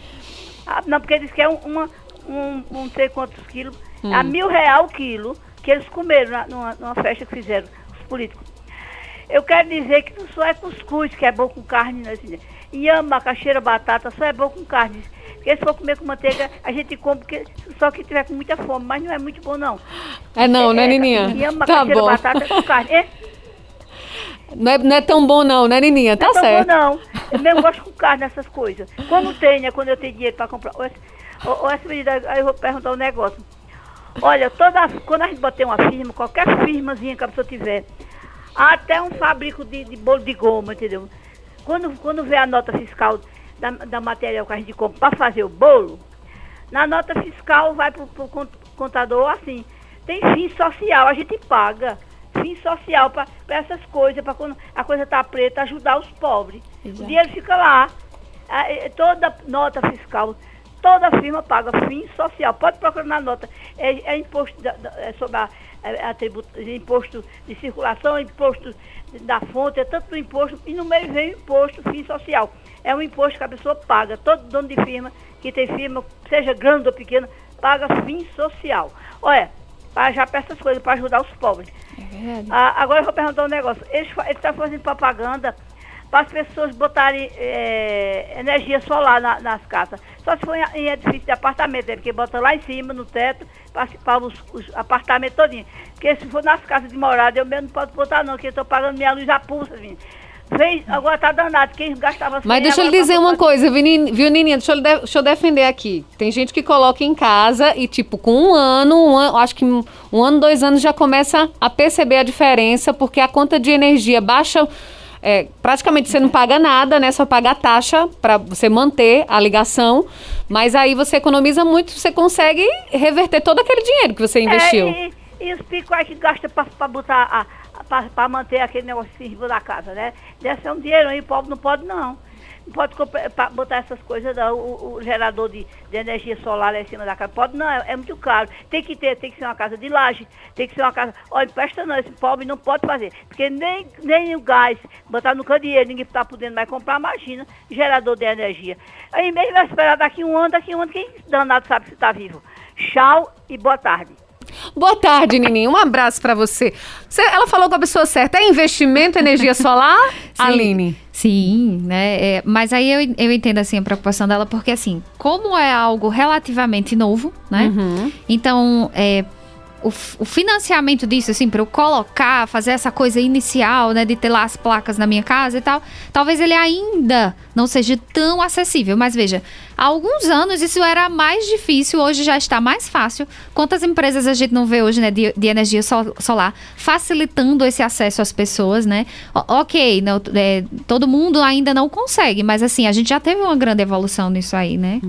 Ah, não, porque ele disse que é um, uma, um, não sei quantos quilos, hum. a mil real o quilo, que eles comeram na, numa, numa festa que fizeram, os políticos. Eu quero dizer que não só é cuscuz que é bom com carne, né? Assim, inhame, macaxeira, batata, só é bom com carne. Porque se for comer com manteiga, a gente come porque só que tiver com muita fome, mas não é muito bom não. É não, né, é, né, Nininha? Inhame, tá bom. batata com carne. É? Não é, não é tão bom não, né, Nininha? Tá não é certo. Tão bom, não. Eu mesmo gosto com carne nessas coisas. Quando tem, né, quando eu tenho dinheiro para comprar. Ou, essa medida, aí eu vou perguntar um negócio. Olha, toda, quando a gente bater uma firma, qualquer firmazinha que a pessoa tiver, até um fabrico de, de bolo de goma, entendeu? Quando, quando vê a nota fiscal da, da material que a gente compra para fazer o bolo, na nota fiscal vai para o contador assim. Tem fim social, a gente paga fim social para essas coisas, para quando a coisa está preta, ajudar os pobres. Exato. O dinheiro fica lá. toda nota fiscal, toda firma paga fim social. Pode procurar na nota. É, é imposto da, da, é sobre a, a, a tributo, imposto de circulação, imposto da fonte, é tanto imposto, e no meio vem o imposto fim social. É um imposto que a pessoa paga. Todo dono de firma, que tem firma, seja grande ou pequena, paga fim social. Olha, já para essas coisas, para ajudar os pobres. É ah, agora eu vou perguntar um negócio. Eles estão tá fazendo propaganda para as pessoas botarem é, energia solar na, nas casas. Só se for em, em, edifício de apartamento, é porque bota lá em cima, no teto, para os, os apartamentos todinhos. Porque se for nas casas de morada, eu mesmo não posso botar não, porque eu estou pagando minha luz a pulsa, assim. Vem, agora tá danado. Quem gastava Mas 100, deixa eu lhe dizer passou uma coisa, viu, Nininha? Deixa eu, de- deixa eu defender aqui. Tem gente que coloca em casa e, tipo, com um ano, um ano, acho que um ano, dois anos já começa a perceber a diferença, porque a conta de energia baixa. É, praticamente você não paga nada, né? Só paga a taxa para você manter a ligação. Mas aí você economiza muito, você consegue reverter todo aquele dinheiro que você investiu. É, e, e os gastam pra, pra botar a, a- pra, pra manter aquele negócio em cima da casa, né? Deve ser um dinheiro aí, pobre não pode não. Pode botar essas coisas, não. O, o gerador de, de energia solar lá em cima da casa. Pode não, é, é muito caro. Tem que ter, tem que ser uma casa de laje, tem que ser uma casa. Olha, presta não, esse pobre não pode fazer. Porque nem, nem o gás, botar no candeeiro, ninguém está podendo mais comprar, imagina, gerador de energia. Aí mesmo vai esperar daqui um ano, daqui um ano, quem danado sabe se está vivo. Tchau e boa tarde. Boa tarde, Nininha. Um abraço pra você. Você- Ela falou com a pessoa certa. É investimento em energia solar, Aline? Sim, né? é, mas aí eu, eu entendo assim a preocupação dela, porque assim, como é algo relativamente novo, né? Uhum. Então, é, o, o financiamento disso, assim, para eu colocar, fazer essa coisa inicial, né, de ter lá as placas na minha casa e tal, talvez ele ainda não seja tão acessível. Mas veja, há alguns anos isso era mais difícil, hoje já está mais fácil. Quantas empresas a gente não vê hoje, né, de, de energia sol- solar, facilitando esse acesso às pessoas, né? O- ok, não, é, todo mundo ainda não consegue, mas assim, a gente já teve uma grande evolução nisso aí, né?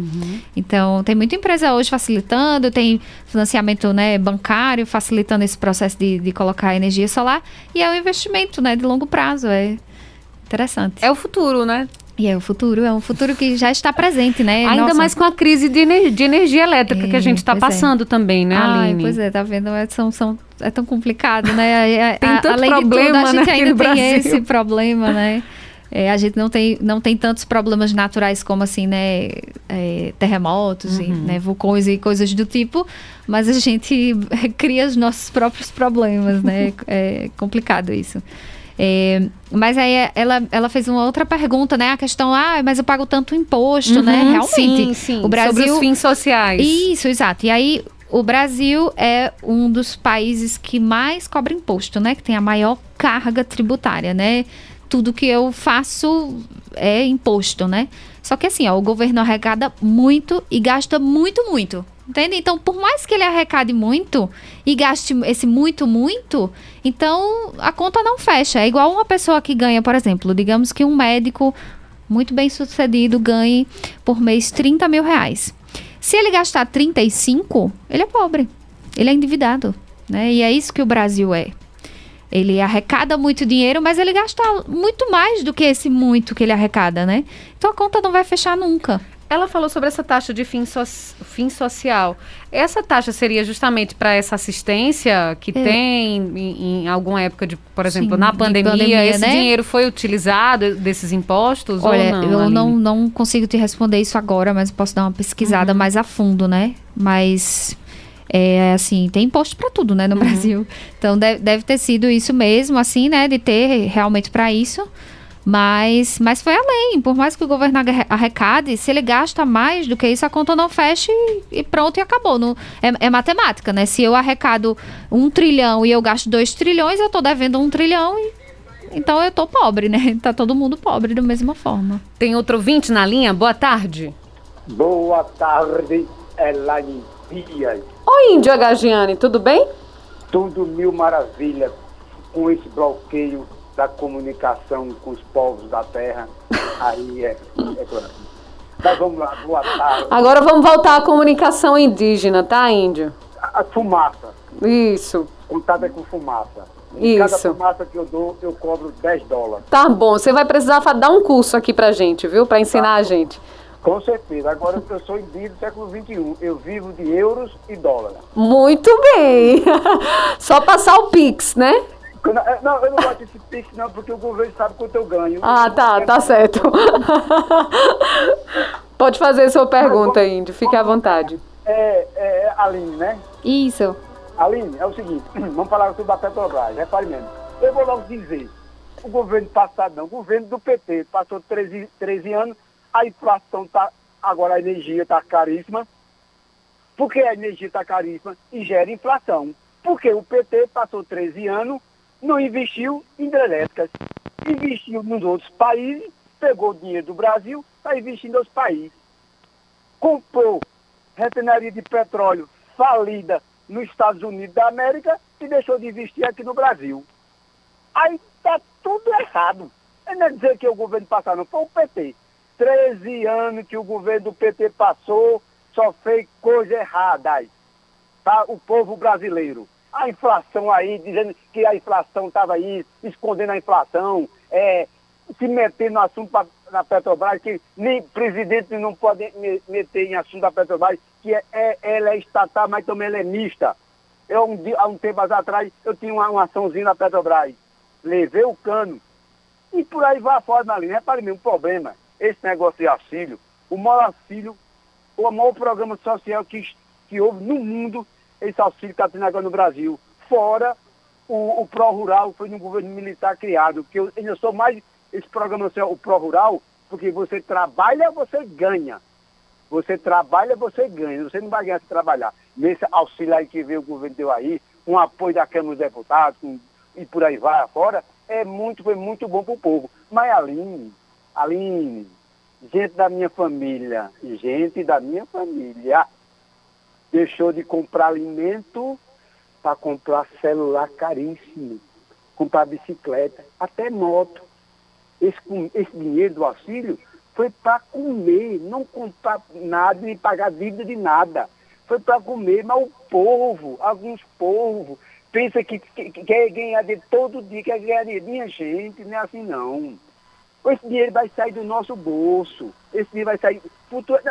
Então, tem muita empresa hoje facilitando, tem financiamento né, bancário facilitando esse processo de, de colocar energia solar. E é um investimento né, de longo prazo. É interessante. É o futuro, né? E é o futuro, é um futuro que já está presente, né? Ainda Nossa. mais com a crise de, ener- de energia elétrica que a É, gente está é. passando também, né, Ai, Aline? pois é, tá vendo? É, são, são, é tão complicado, né? É- é- Tem tanto além problema, de tudo, a gente né, ainda tem esse problema, né? É, a gente não tem, não tem tantos problemas naturais como assim, né? é, terremotos e Uhum. né, vulcões e coisas do tipo, mas a gente cria os nossos próprios problemas, né? É complicado isso. É, mas aí ela, ela fez uma outra pergunta, né? A questão, ah, mas eu pago tanto imposto, né? Uhum, Realmente. Sim, sim. O Brasil Sobre os fins sociais. isso, exato. E aí, o Brasil é um dos países que mais cobra imposto, né? Que tem a maior carga tributária, né? Tudo que eu faço é imposto, né? Só que assim, ó, o governo arrecada muito e gasta muito, muito. Entende? Então, por mais que ele arrecade muito e gaste esse muito, muito, então a conta não fecha. É igual uma pessoa que ganha, por exemplo, digamos que um médico muito bem sucedido ganhe por mês 30 mil reais. Se ele gastar 35, ele é pobre. Ele é endividado. Né? E é isso que o Brasil é. Ele arrecada muito dinheiro, mas ele gasta muito mais do que esse muito que ele arrecada, né? Então a conta não vai fechar nunca. Ela falou sobre essa taxa de fim, so- fim social. Essa taxa seria justamente para essa assistência que É. tem em, em alguma época de, por exemplo, Sim, na de pandemia, pandemia, esse né? dinheiro foi utilizado desses impostos Olha, não? eu Aline? não, não consigo te responder isso agora, mas posso dar uma pesquisada mais a fundo, né? Mas é assim, tem imposto para tudo, né, no Brasil. Então deve, deve ter sido isso mesmo, assim, né, de ter realmente para isso. Mas, mas foi além. Por mais que o governo arre- arrecade, se ele gasta mais do que isso, a conta não fecha e, e pronto, e acabou. Não, é, é matemática, né? Se eu arrecado um trilhão e eu gasto dois trilhões, eu tô devendo um trilhão e. Então eu tô pobre, né? Tá todo mundo pobre da mesma forma. Tem outro ouvinte na linha? Boa tarde. Boa tarde, Elaine Dias. Oi, Índio Agagiane, tudo bem? Tudo mil maravilha com esse bloqueio da comunicação com os povos da terra. Aí é, é claro. Mas vamos lá, boa tarde. Agora vamos voltar à comunicação indígena, tá, Índio? A, a fumaça, Isso. contada com fumaça. Em cada Isso. fumaça que eu dou, eu cobro 10 dólares. Tá bom, você vai precisar dar um curso aqui pra gente, viu? Pra ensinar a gente. Com certeza. Agora eu sou indígena do século XXI. Eu vivo de euros e dólares. Muito bem. Só passar o Pix, né? É, Não, eu não gosto desse pix não, porque o governo sabe quanto eu ganho. Ah, tá, tá certo. Pode fazer sua pergunta, Índio. Fique à vontade. É, é Aline, né? Isso. Aline, é o seguinte, vamos falar sobre a Petrobras, repare mesmo. Eu vou logo dizer, o governo passado não, o governo do PT passou 13, 13 anos, a inflação tá, agora a energia está caríssima. Por que a energia está caríssima e gera inflação? Porque o PT passou 13 anos, não investiu em hidrelétricas. investiu nos outros países, pegou o dinheiro do Brasil, está investindo nos países. Comprou refinaria de petróleo falida nos Estados Unidos da América e deixou de investir aqui no Brasil. Aí está tudo errado. Não é dizer que o governo passado não, foi o PT. 13 anos que o governo do PT passou, só fez coisa errada aí. Tá? O povo brasileiro. A inflação aí, dizendo que a inflação estava aí, escondendo a inflação, é, se meter no assunto pra, na Petrobras, que nem presidente não pode meter em assunto da Petrobras, que é, é, ela é estatal, mas também ela é mista. Eu, um, há um tempo atrás, eu tinha uma, uma açãozinha na Petrobras. Levei o cano. E por aí vai a forma ali. Repare mesmo, um problema, esse negócio de auxílio, o maior auxílio, o maior programa social que, que houve no mundo, esse auxílio que está tendo agora no Brasil. Fora o, o Pró-Rural, foi no governo militar criado, que eu ainda sou mais esse programa social, o Pró-Rural, porque você trabalha, você ganha. Você trabalha, você ganha. Você não vai ganhar se trabalhar. Nesse auxílio aí que veio o governo deu aí, um apoio da Câmara dos Deputados com, e por aí vai afora, é muito, foi muito bom para o povo. Mas Aline, Aline, gente da minha família, gente da minha família, deixou de comprar alimento para comprar celular caríssimo, comprar bicicleta, até moto. Esse, esse dinheiro do auxílio foi para comer, não comprar nada, nem pagar dívida de nada. Foi para comer, mas o povo, alguns povos, pensa que, que, que, quer ganhar de todo dia, quer ganhar de minha gente, não é assim não. Esse dinheiro vai sair do nosso bolso. Esse dinheiro vai sair.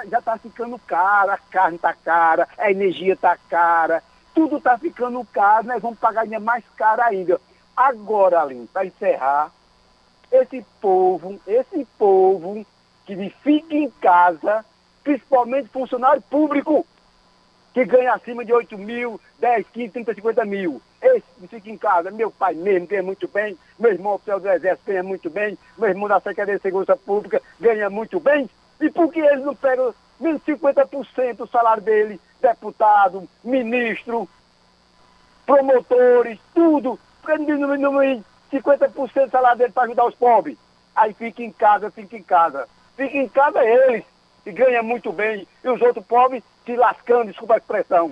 Já está ficando caro, a carne está cara, a energia está cara, tudo está ficando caro, nós vamos pagar ainda mais caro ainda. Agora, Aline, para encerrar, esse povo, esse povo que fica em casa, principalmente funcionário público, que ganha acima de 8 mil, 10, 15, 30, 50 mil. Esse que fica em casa, meu pai mesmo ganha muito bem, meu irmão oficial do Exército ganha muito bem, meu irmão da Secretaria de Segurança Pública ganha muito bem. E por que eles não pegam 50% do salário dele, deputado, ministro, promotores, tudo, porque não diminui 50% do salário dele para ajudar os pobres. Aí fica em casa, fica em casa. Fica em casa eles, que ganham muito bem, e os outros pobres se lascando, desculpa a expressão.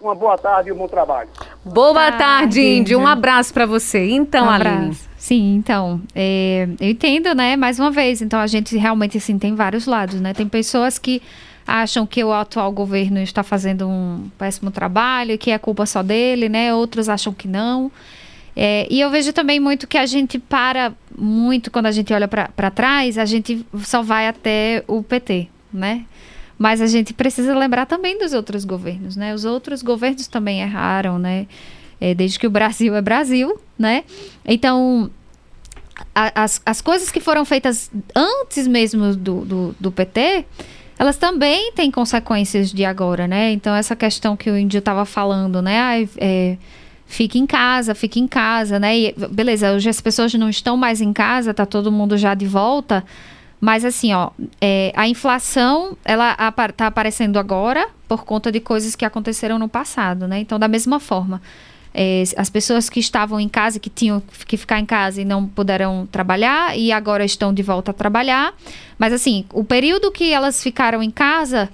Uma boa tarde e um bom trabalho. Boa tarde, tarde Índio. Um abraço para você. Então, um Aline. Sim, então, é, eu entendo, né? Mais uma vez, então a gente realmente, assim, tem vários lados, né? Tem pessoas que acham que o atual governo está fazendo um péssimo trabalho, que é culpa só dele, né? Outros acham que não. É, e eu vejo também muito que a gente para muito quando a gente olha para trás, a gente só vai até o PT, né? Mas a gente precisa lembrar também dos outros governos, né? Os outros governos também erraram, né? É, desde que o Brasil é Brasil, né? Então, a, as, as coisas que foram feitas antes mesmo do, do, do, PT, elas também têm consequências de agora, né? Então, essa questão que o Índio estava falando, né? Ah, é, fique em casa, fique em casa, né? E, beleza, hoje as pessoas não estão mais em casa, tá todo mundo já de volta, mas assim, ó, é, a inflação, ela está aparecendo agora por conta de coisas que aconteceram no passado, né? Então, da mesma forma, é, as pessoas que estavam em casa, que tinham que ficar em casa e não puderam trabalhar, e agora estão de volta a trabalhar. Mas assim, o período que elas ficaram em casa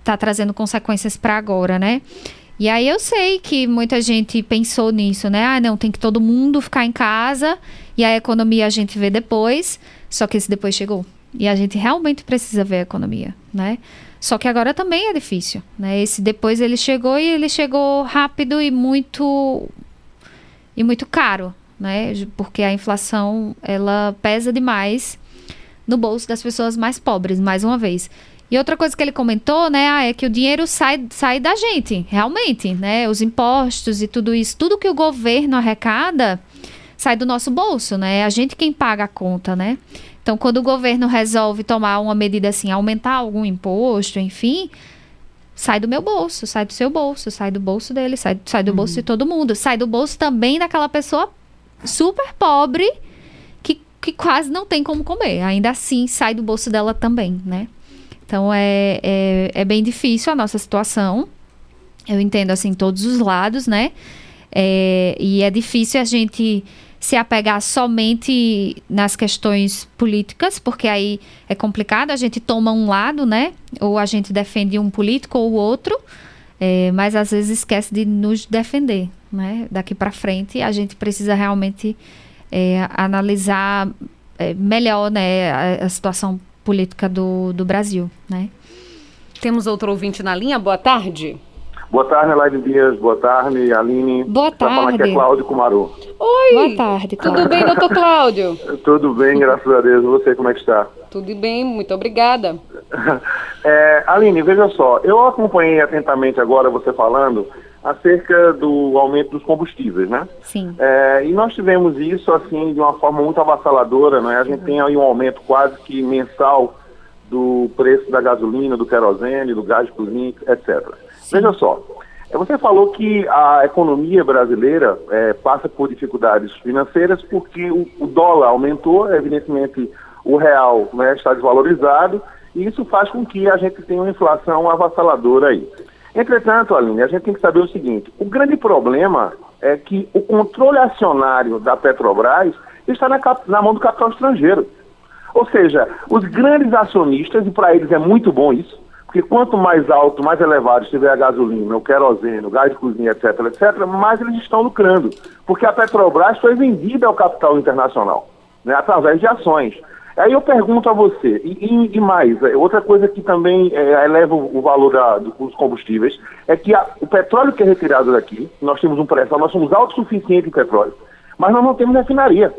está trazendo consequências para agora, né? E aí eu sei que muita gente pensou nisso, né? Ah, não, tem que todo mundo ficar em casa e a economia a gente vê depois. Só que esse depois chegou. E a gente realmente precisa ver a economia, né? Só que agora também é difícil, né? Esse depois ele chegou e ele chegou rápido e muito e muito caro, né? Porque a inflação ela pesa demais no bolso das pessoas mais pobres, mais uma vez. E outra coisa que ele comentou, né, ah, é que o dinheiro sai, sai da gente, realmente, né? Os impostos e tudo isso, tudo que o governo arrecada sai do nosso bolso, né? É a gente quem paga a conta, né? Então, quando o governo resolve tomar uma medida assim, aumentar algum imposto, enfim, sai do meu bolso, sai do seu bolso, sai do bolso dele, sai, sai do uhum. bolso de todo mundo, sai do bolso também daquela pessoa super pobre que, que quase não tem como comer. Ainda assim, sai do bolso dela também, né? Então, é, é, é bem difícil a nossa situação. Eu entendo, assim, todos os lados, né? É, e é difícil a gente se apegar somente nas questões políticas, porque aí é complicado, a gente toma um lado, né? Ou a gente defende um político ou outro, é, mas às vezes esquece de nos defender, né? Daqui para frente, a gente precisa realmente é, analisar é, melhor, né, a, a situação política do, do Brasil, né? Temos outro ouvinte na linha, boa tarde. Boa tarde, Elaine Dias. Boa tarde, Aline. Boa Tá falando aqui é tarde. Cláudio Kumaru. Oi! Boa tarde, Tudo bem, doutor Cláudio? Tudo bem, graças a Deus. E você, como é que está? Tudo bem, muito obrigada. É, Aline, veja só. Eu acompanhei atentamente agora você falando acerca do aumento dos combustíveis, né? Sim. É, e nós tivemos isso, assim, de uma forma muito avassaladora, né? A gente tem aí um aumento quase que mensal do preço da gasolina, do querosene, do gás de cozinha, etc. Veja só, é, você falou que a economia brasileira é, passa por dificuldades financeiras porque o, o dólar aumentou, evidentemente o real né, está desvalorizado, e isso faz com que a gente tenha uma inflação avassaladora aí. Entretanto, Aline, a gente tem que saber o seguinte: o grande problema é que o controle acionário da Petrobras está na, na mão do capital estrangeiro. Ou seja, os grandes acionistas, e para eles é muito bom isso, porque quanto mais alto, mais elevado estiver a gasolina, o querosene, o gás de cozinha, etc., etc., mais eles estão lucrando. Porque a Petrobras foi vendida ao capital internacional, né, através de ações. Aí eu pergunto a você, e, e- mais, é, outra coisa que também é, eleva o, valor da- do- dos combustíveis, é que a- o petróleo que é retirado daqui, nós temos um pré nós somos autossuficientes em petróleo, mas nós não temos refinaria.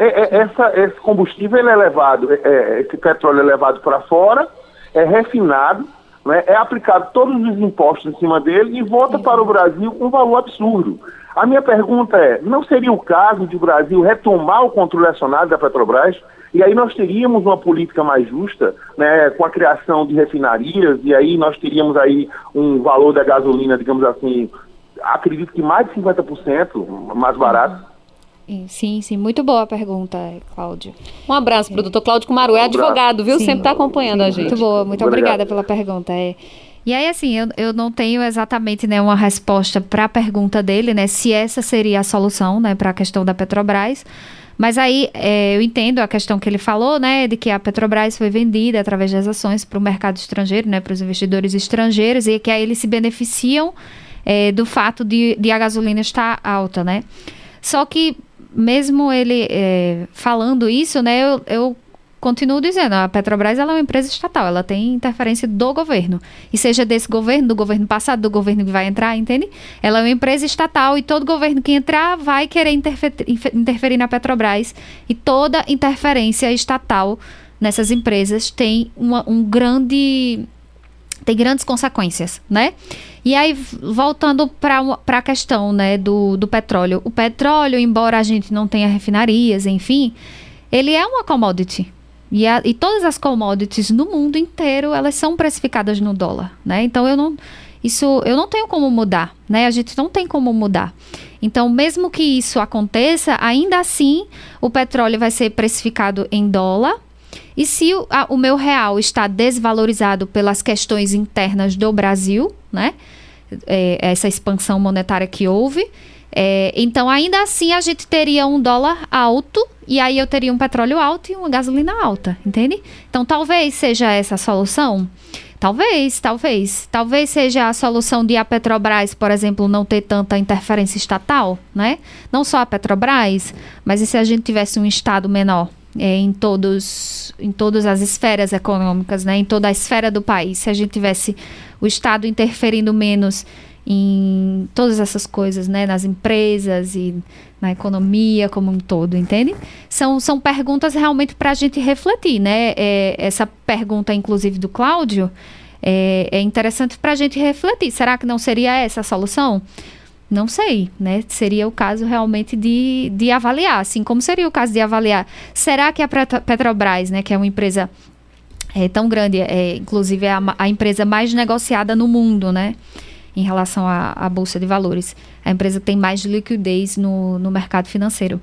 É, é, essa, esse combustível é levado, é, é, esse petróleo é levado para fora, é refinado, né, é aplicado todos os impostos em cima dele e volta para o Brasil com um valor absurdo. A minha pergunta é, não seria o caso de o Brasil retomar o controle acionário da Petrobras e aí nós teríamos uma política mais justa, né, com a criação de refinarias e aí nós teríamos aí um valor da gasolina, digamos assim, acredito que mais de 50% mais barato. Sim, sim. Muito boa a pergunta, Cláudio. Um abraço para o doutor Cláudio Cumaru, é Um advogado, viu? Sim. Sempre está acompanhando a gente. Muito boa, muito Obrigado. obrigada pela pergunta. É. E aí, assim, eu, eu não tenho exatamente né, uma resposta para a pergunta dele, né? Se essa seria a solução, né, para a questão da Petrobras. Mas aí é, eu entendo a questão que ele falou, né, de que a Petrobras foi vendida através das ações para o mercado estrangeiro, né, para os investidores estrangeiros, e que aí eles se beneficiam é, do fato de, de a gasolina estar alta, né? Só que mesmo ele é, falando isso, né, eu, eu continuo dizendo, a Petrobras ela é uma empresa estatal, ela tem interferência do governo. E seja desse governo, do governo passado, do governo que vai entrar, entende? Ela é uma empresa estatal e todo governo que entrar vai querer interferir na Petrobras. E toda interferência estatal nessas empresas tem uma, um grande tem grandes consequências, né? E aí, voltando para a questão né, do, do petróleo. O petróleo, embora a gente não tenha refinarias, enfim, ele é uma commodity. E, a- e todas as commodities no mundo inteiro, elas são precificadas no dólar, né? Então, eu não... Isso eu não tenho como mudar, né? A gente não tem como mudar. Então, mesmo que isso aconteça, ainda assim, o petróleo vai ser precificado em dólar, e se o, a- o meu real está desvalorizado pelas questões internas do Brasil, né? É, essa expansão monetária que houve, é, então ainda assim a gente teria um dólar alto e aí eu teria um petróleo alto e uma gasolina alta, entende? Então talvez seja essa a solução. Talvez, talvez. Talvez seja a solução de a Petrobras, por exemplo, não ter tanta interferência estatal, né? Não só a Petrobras, mas e se a gente tivesse um Estado menor é, em, todos, em todas as esferas econômicas, né? Em toda a esfera do país. Se a gente tivesse o Estado interferindo menos em todas essas coisas, né? Nas empresas e na economia como um todo, entende? São, são perguntas realmente para a gente refletir, né? É, essa pergunta, inclusive, do Cláudio, é, é interessante para a gente refletir. Será que não seria essa a solução? Não sei, né? Seria o caso realmente de, de avaliar, assim como seria o caso de avaliar. Será que a Petro- Petrobras, né, que é uma empresa é, tão grande, é, inclusive é a, a empresa mais negociada no mundo, né? Em relação à, Bolsa de Valores. A empresa tem mais liquidez no, no mercado financeiro.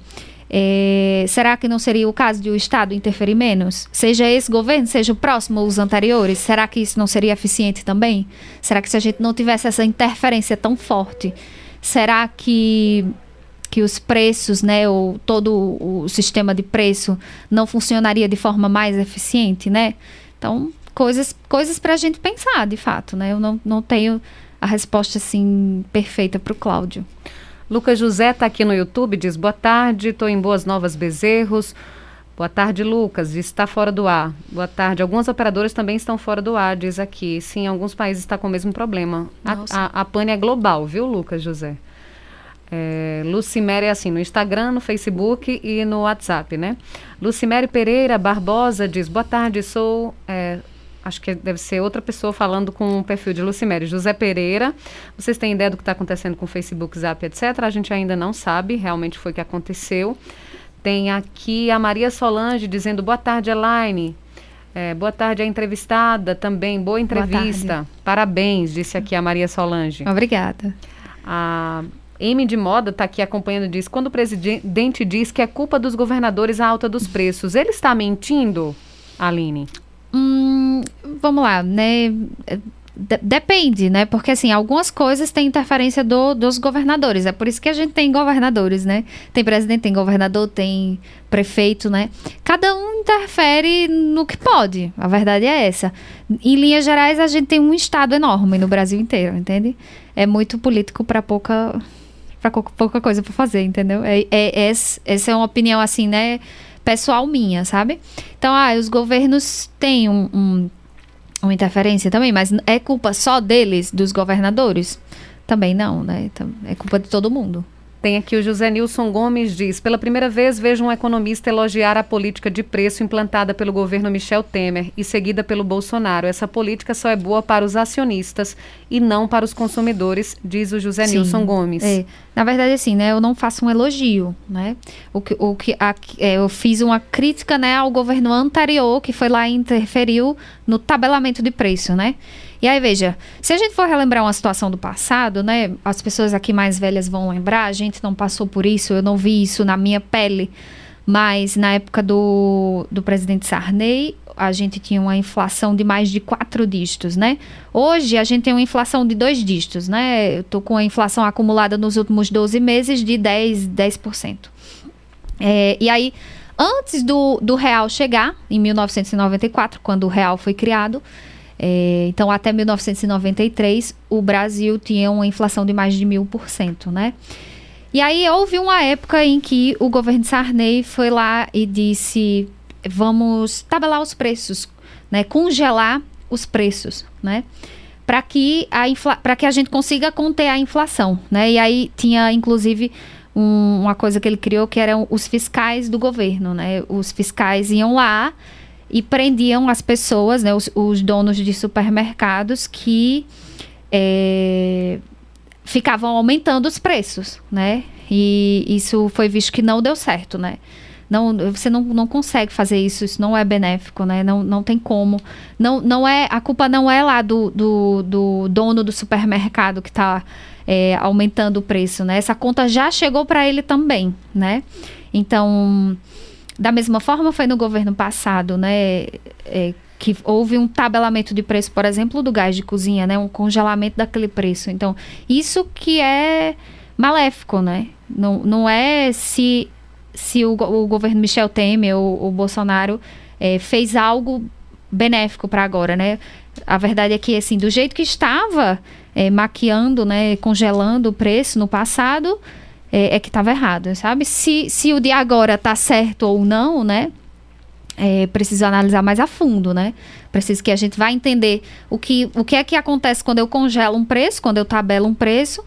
É, será que não seria o caso de o Estado interferir menos? Seja esse governo, seja o próximo ou os anteriores, será que isso não seria eficiente também? Será que se a gente não tivesse essa interferência tão forte, será que que os preços, né, ou todo o sistema de preço não funcionaria de forma mais eficiente, né? Então, coisas, coisas para a gente pensar, de fato, né? Eu não, não tenho a resposta, assim, perfeita para o Cláudio. Lucas José está aqui no YouTube, diz, boa tarde, estou em Boas Novas Bezerros. Boa tarde, Lucas. Está fora do ar. Boa tarde. Algumas operadoras também estão fora do ar, diz aqui. Sim, alguns países está com o mesmo problema. A, a, a pane é global, viu, Lucas José? É, Lucimere é assim, no Instagram, no Facebook e no WhatsApp, né? Lucimere Pereira Barbosa diz, boa tarde, sou... É, acho que deve ser outra pessoa falando com o perfil de Lucimere. José Pereira, vocês têm ideia do que está acontecendo com o Facebook, Zap, etc? A gente ainda não sabe, realmente foi o que aconteceu. Tem aqui a Maria Solange dizendo, boa tarde, Elaine. É, boa tarde, a entrevistada também, boa entrevista. Parabéns, disse aqui a Maria Solange. Obrigada. A M de Moda está aqui acompanhando diz: quando o presidente diz que é culpa dos governadores a alta dos preços, ele está mentindo, Aline? Hum, vamos lá, né? Depende, né? Porque assim, algumas coisas têm interferência do, dos governadores. É por isso que a gente tem governadores, né? Tem presidente, tem governador, tem prefeito, né? Cada um interfere no que pode. A verdade é essa. Em linhas gerais, a gente tem um estado enorme no Brasil inteiro, entende? É muito político para pouca para pouca coisa para fazer, entendeu? É, é, é, essa é uma opinião assim, né, pessoal minha, sabe? Então, ah, os governos têm um, um, uma interferência também, mas é culpa só deles, dos governadores? Também não, né? É culpa de todo mundo. Tem aqui o José Nilson Gomes diz: pela primeira vez vejo um economista elogiar a política de preço implantada pelo governo Michel Temer e seguida pelo Bolsonaro. Essa política só é boa para os acionistas e não para os consumidores, diz o José Sim, Nilson Gomes. É. Na verdade, assim, né? Eu não faço um elogio, né? O que, o que a, é, eu fiz uma crítica, né, ao governo anterior que foi lá e interferiu no tabelamento de preço, né? E aí, veja, se a gente for relembrar uma situação do passado, né? As pessoas aqui mais velhas vão lembrar, a gente não passou por isso, eu não vi isso na minha pele. Mas na época do, do presidente Sarney, a gente tinha uma inflação de mais de quatro dígitos, né? Hoje a gente tem uma inflação de dois dígitos, né? Eu tô com a inflação acumulada nos últimos 12 meses de 10%. 10%. É, e aí, antes do, do real chegar, em 1994, quando o real foi criado, é, então, até 1993, o Brasil tinha uma inflação de mais de mil por cento, né? E aí houve uma época em que o governo Sarney foi lá e disse: vamos tabelar os preços, né? Congelar os preços, né? Para que, a para que a gente consiga conter a inflação, né? E aí tinha, inclusive, um, uma coisa que ele criou que eram os fiscais do governo, né? Os fiscais iam lá e prendiam as pessoas, né, os, os donos de supermercados que é, ficavam aumentando os preços, né? E isso foi visto que não deu certo, né? Não, você não, não consegue fazer isso, isso não é benéfico, né? Não, não tem como. Não, não é, a culpa não é lá do, do, do dono do supermercado que está é, aumentando o preço, né? Essa conta já chegou para ele também, né? Então, da mesma forma foi no governo passado, né? É, que houve um tabelamento de preço, por exemplo, do gás de cozinha, né? Um congelamento daquele preço. Então, isso que é maléfico, né? Não, não é se, se o, o governo Michel Temer ou o Bolsonaro é, fez algo benéfico para agora, né? A verdade é que, assim, do jeito que estava é, maquiando, né, congelando o preço no passado, é, é que estava errado, sabe? Se, se o de agora está certo ou não, né? É, preciso analisar mais a fundo, né? Preciso que a gente vá entender o que, o que é que acontece quando eu congelo um preço, quando eu tabelo um preço,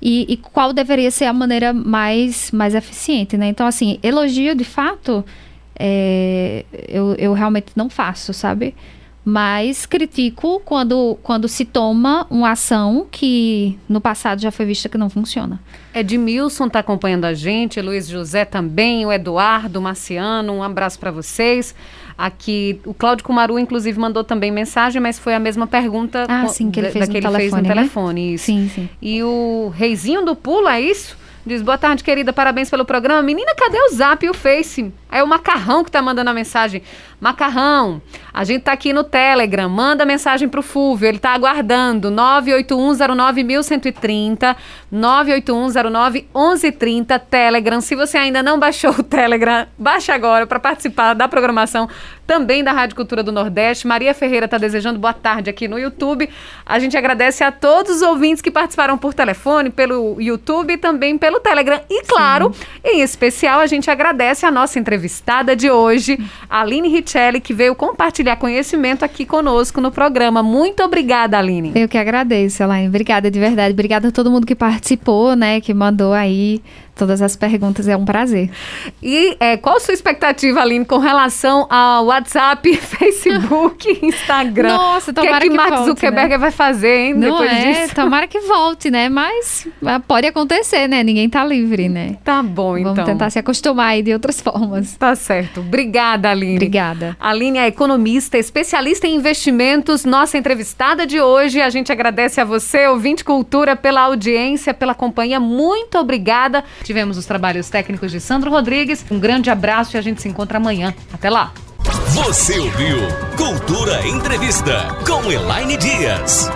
e, e qual deveria ser a maneira mais, mais eficiente, né? Então, assim, elogio, de fato, é, eu, eu realmente não faço, sabe? Mas critico quando, quando se toma uma ação que no passado já foi vista que não funciona. Edmilson está acompanhando a gente, Luiz José também, o Eduardo, o Marciano, um abraço para vocês. Aqui, o Cláudio Cumaru, inclusive, mandou também mensagem, mas foi a mesma pergunta ah, sim, que ele fez, no, que ele telefone, fez no né? telefone. Isso. Sim, sim. E o Reizinho do Pulo, é isso? Diz, boa tarde, querida, parabéns pelo programa. Menina, cadê o Zap e o Face? É o Macarrão que tá mandando a mensagem. Macarrão, a gente tá aqui no Telegram, manda mensagem pro Fúvio, ele tá aguardando. 981091130, 981091130, Telegram. Se você ainda não baixou o Telegram, baixe agora para participar da programação também da Rádio Cultura do Nordeste. Maria Ferreira tá desejando boa tarde aqui no YouTube. A gente agradece a todos os ouvintes que participaram por telefone, pelo YouTube e também pelo Telegram. E claro, Sim. em especial, a gente agradece a nossa entrevistada de hoje, Aline Richelli, que veio compartilhar conhecimento aqui conosco no programa. Muito obrigada, Aline. Eu que agradeço, Elaine. Obrigada de verdade. Obrigada a todo mundo que participou, né, que mandou aí todas as perguntas, é um prazer. E é, qual a sua expectativa, Aline, com relação ao WhatsApp, Facebook, Instagram? Nossa, tomara que, é que, que Mark volte, Zuckerberg né? vai fazer, hein, Não depois é, disso? tomara que volte, né? Mas pode acontecer, né? Ninguém tá livre, né? Tá bom, então. Vamos tentar se acostumar aí de outras formas. Tá certo. Obrigada, Aline. Obrigada. Aline é economista, especialista em investimentos, nossa entrevistada de hoje. A gente agradece a você, ouvinte Cultura, pela audiência, pela companhia. Muito obrigada. Tivemos os trabalhos técnicos de Sandro Rodrigues. Um grande abraço e a gente se encontra amanhã. Até lá. Você ouviu Cultura Entrevista com Elaine Dias.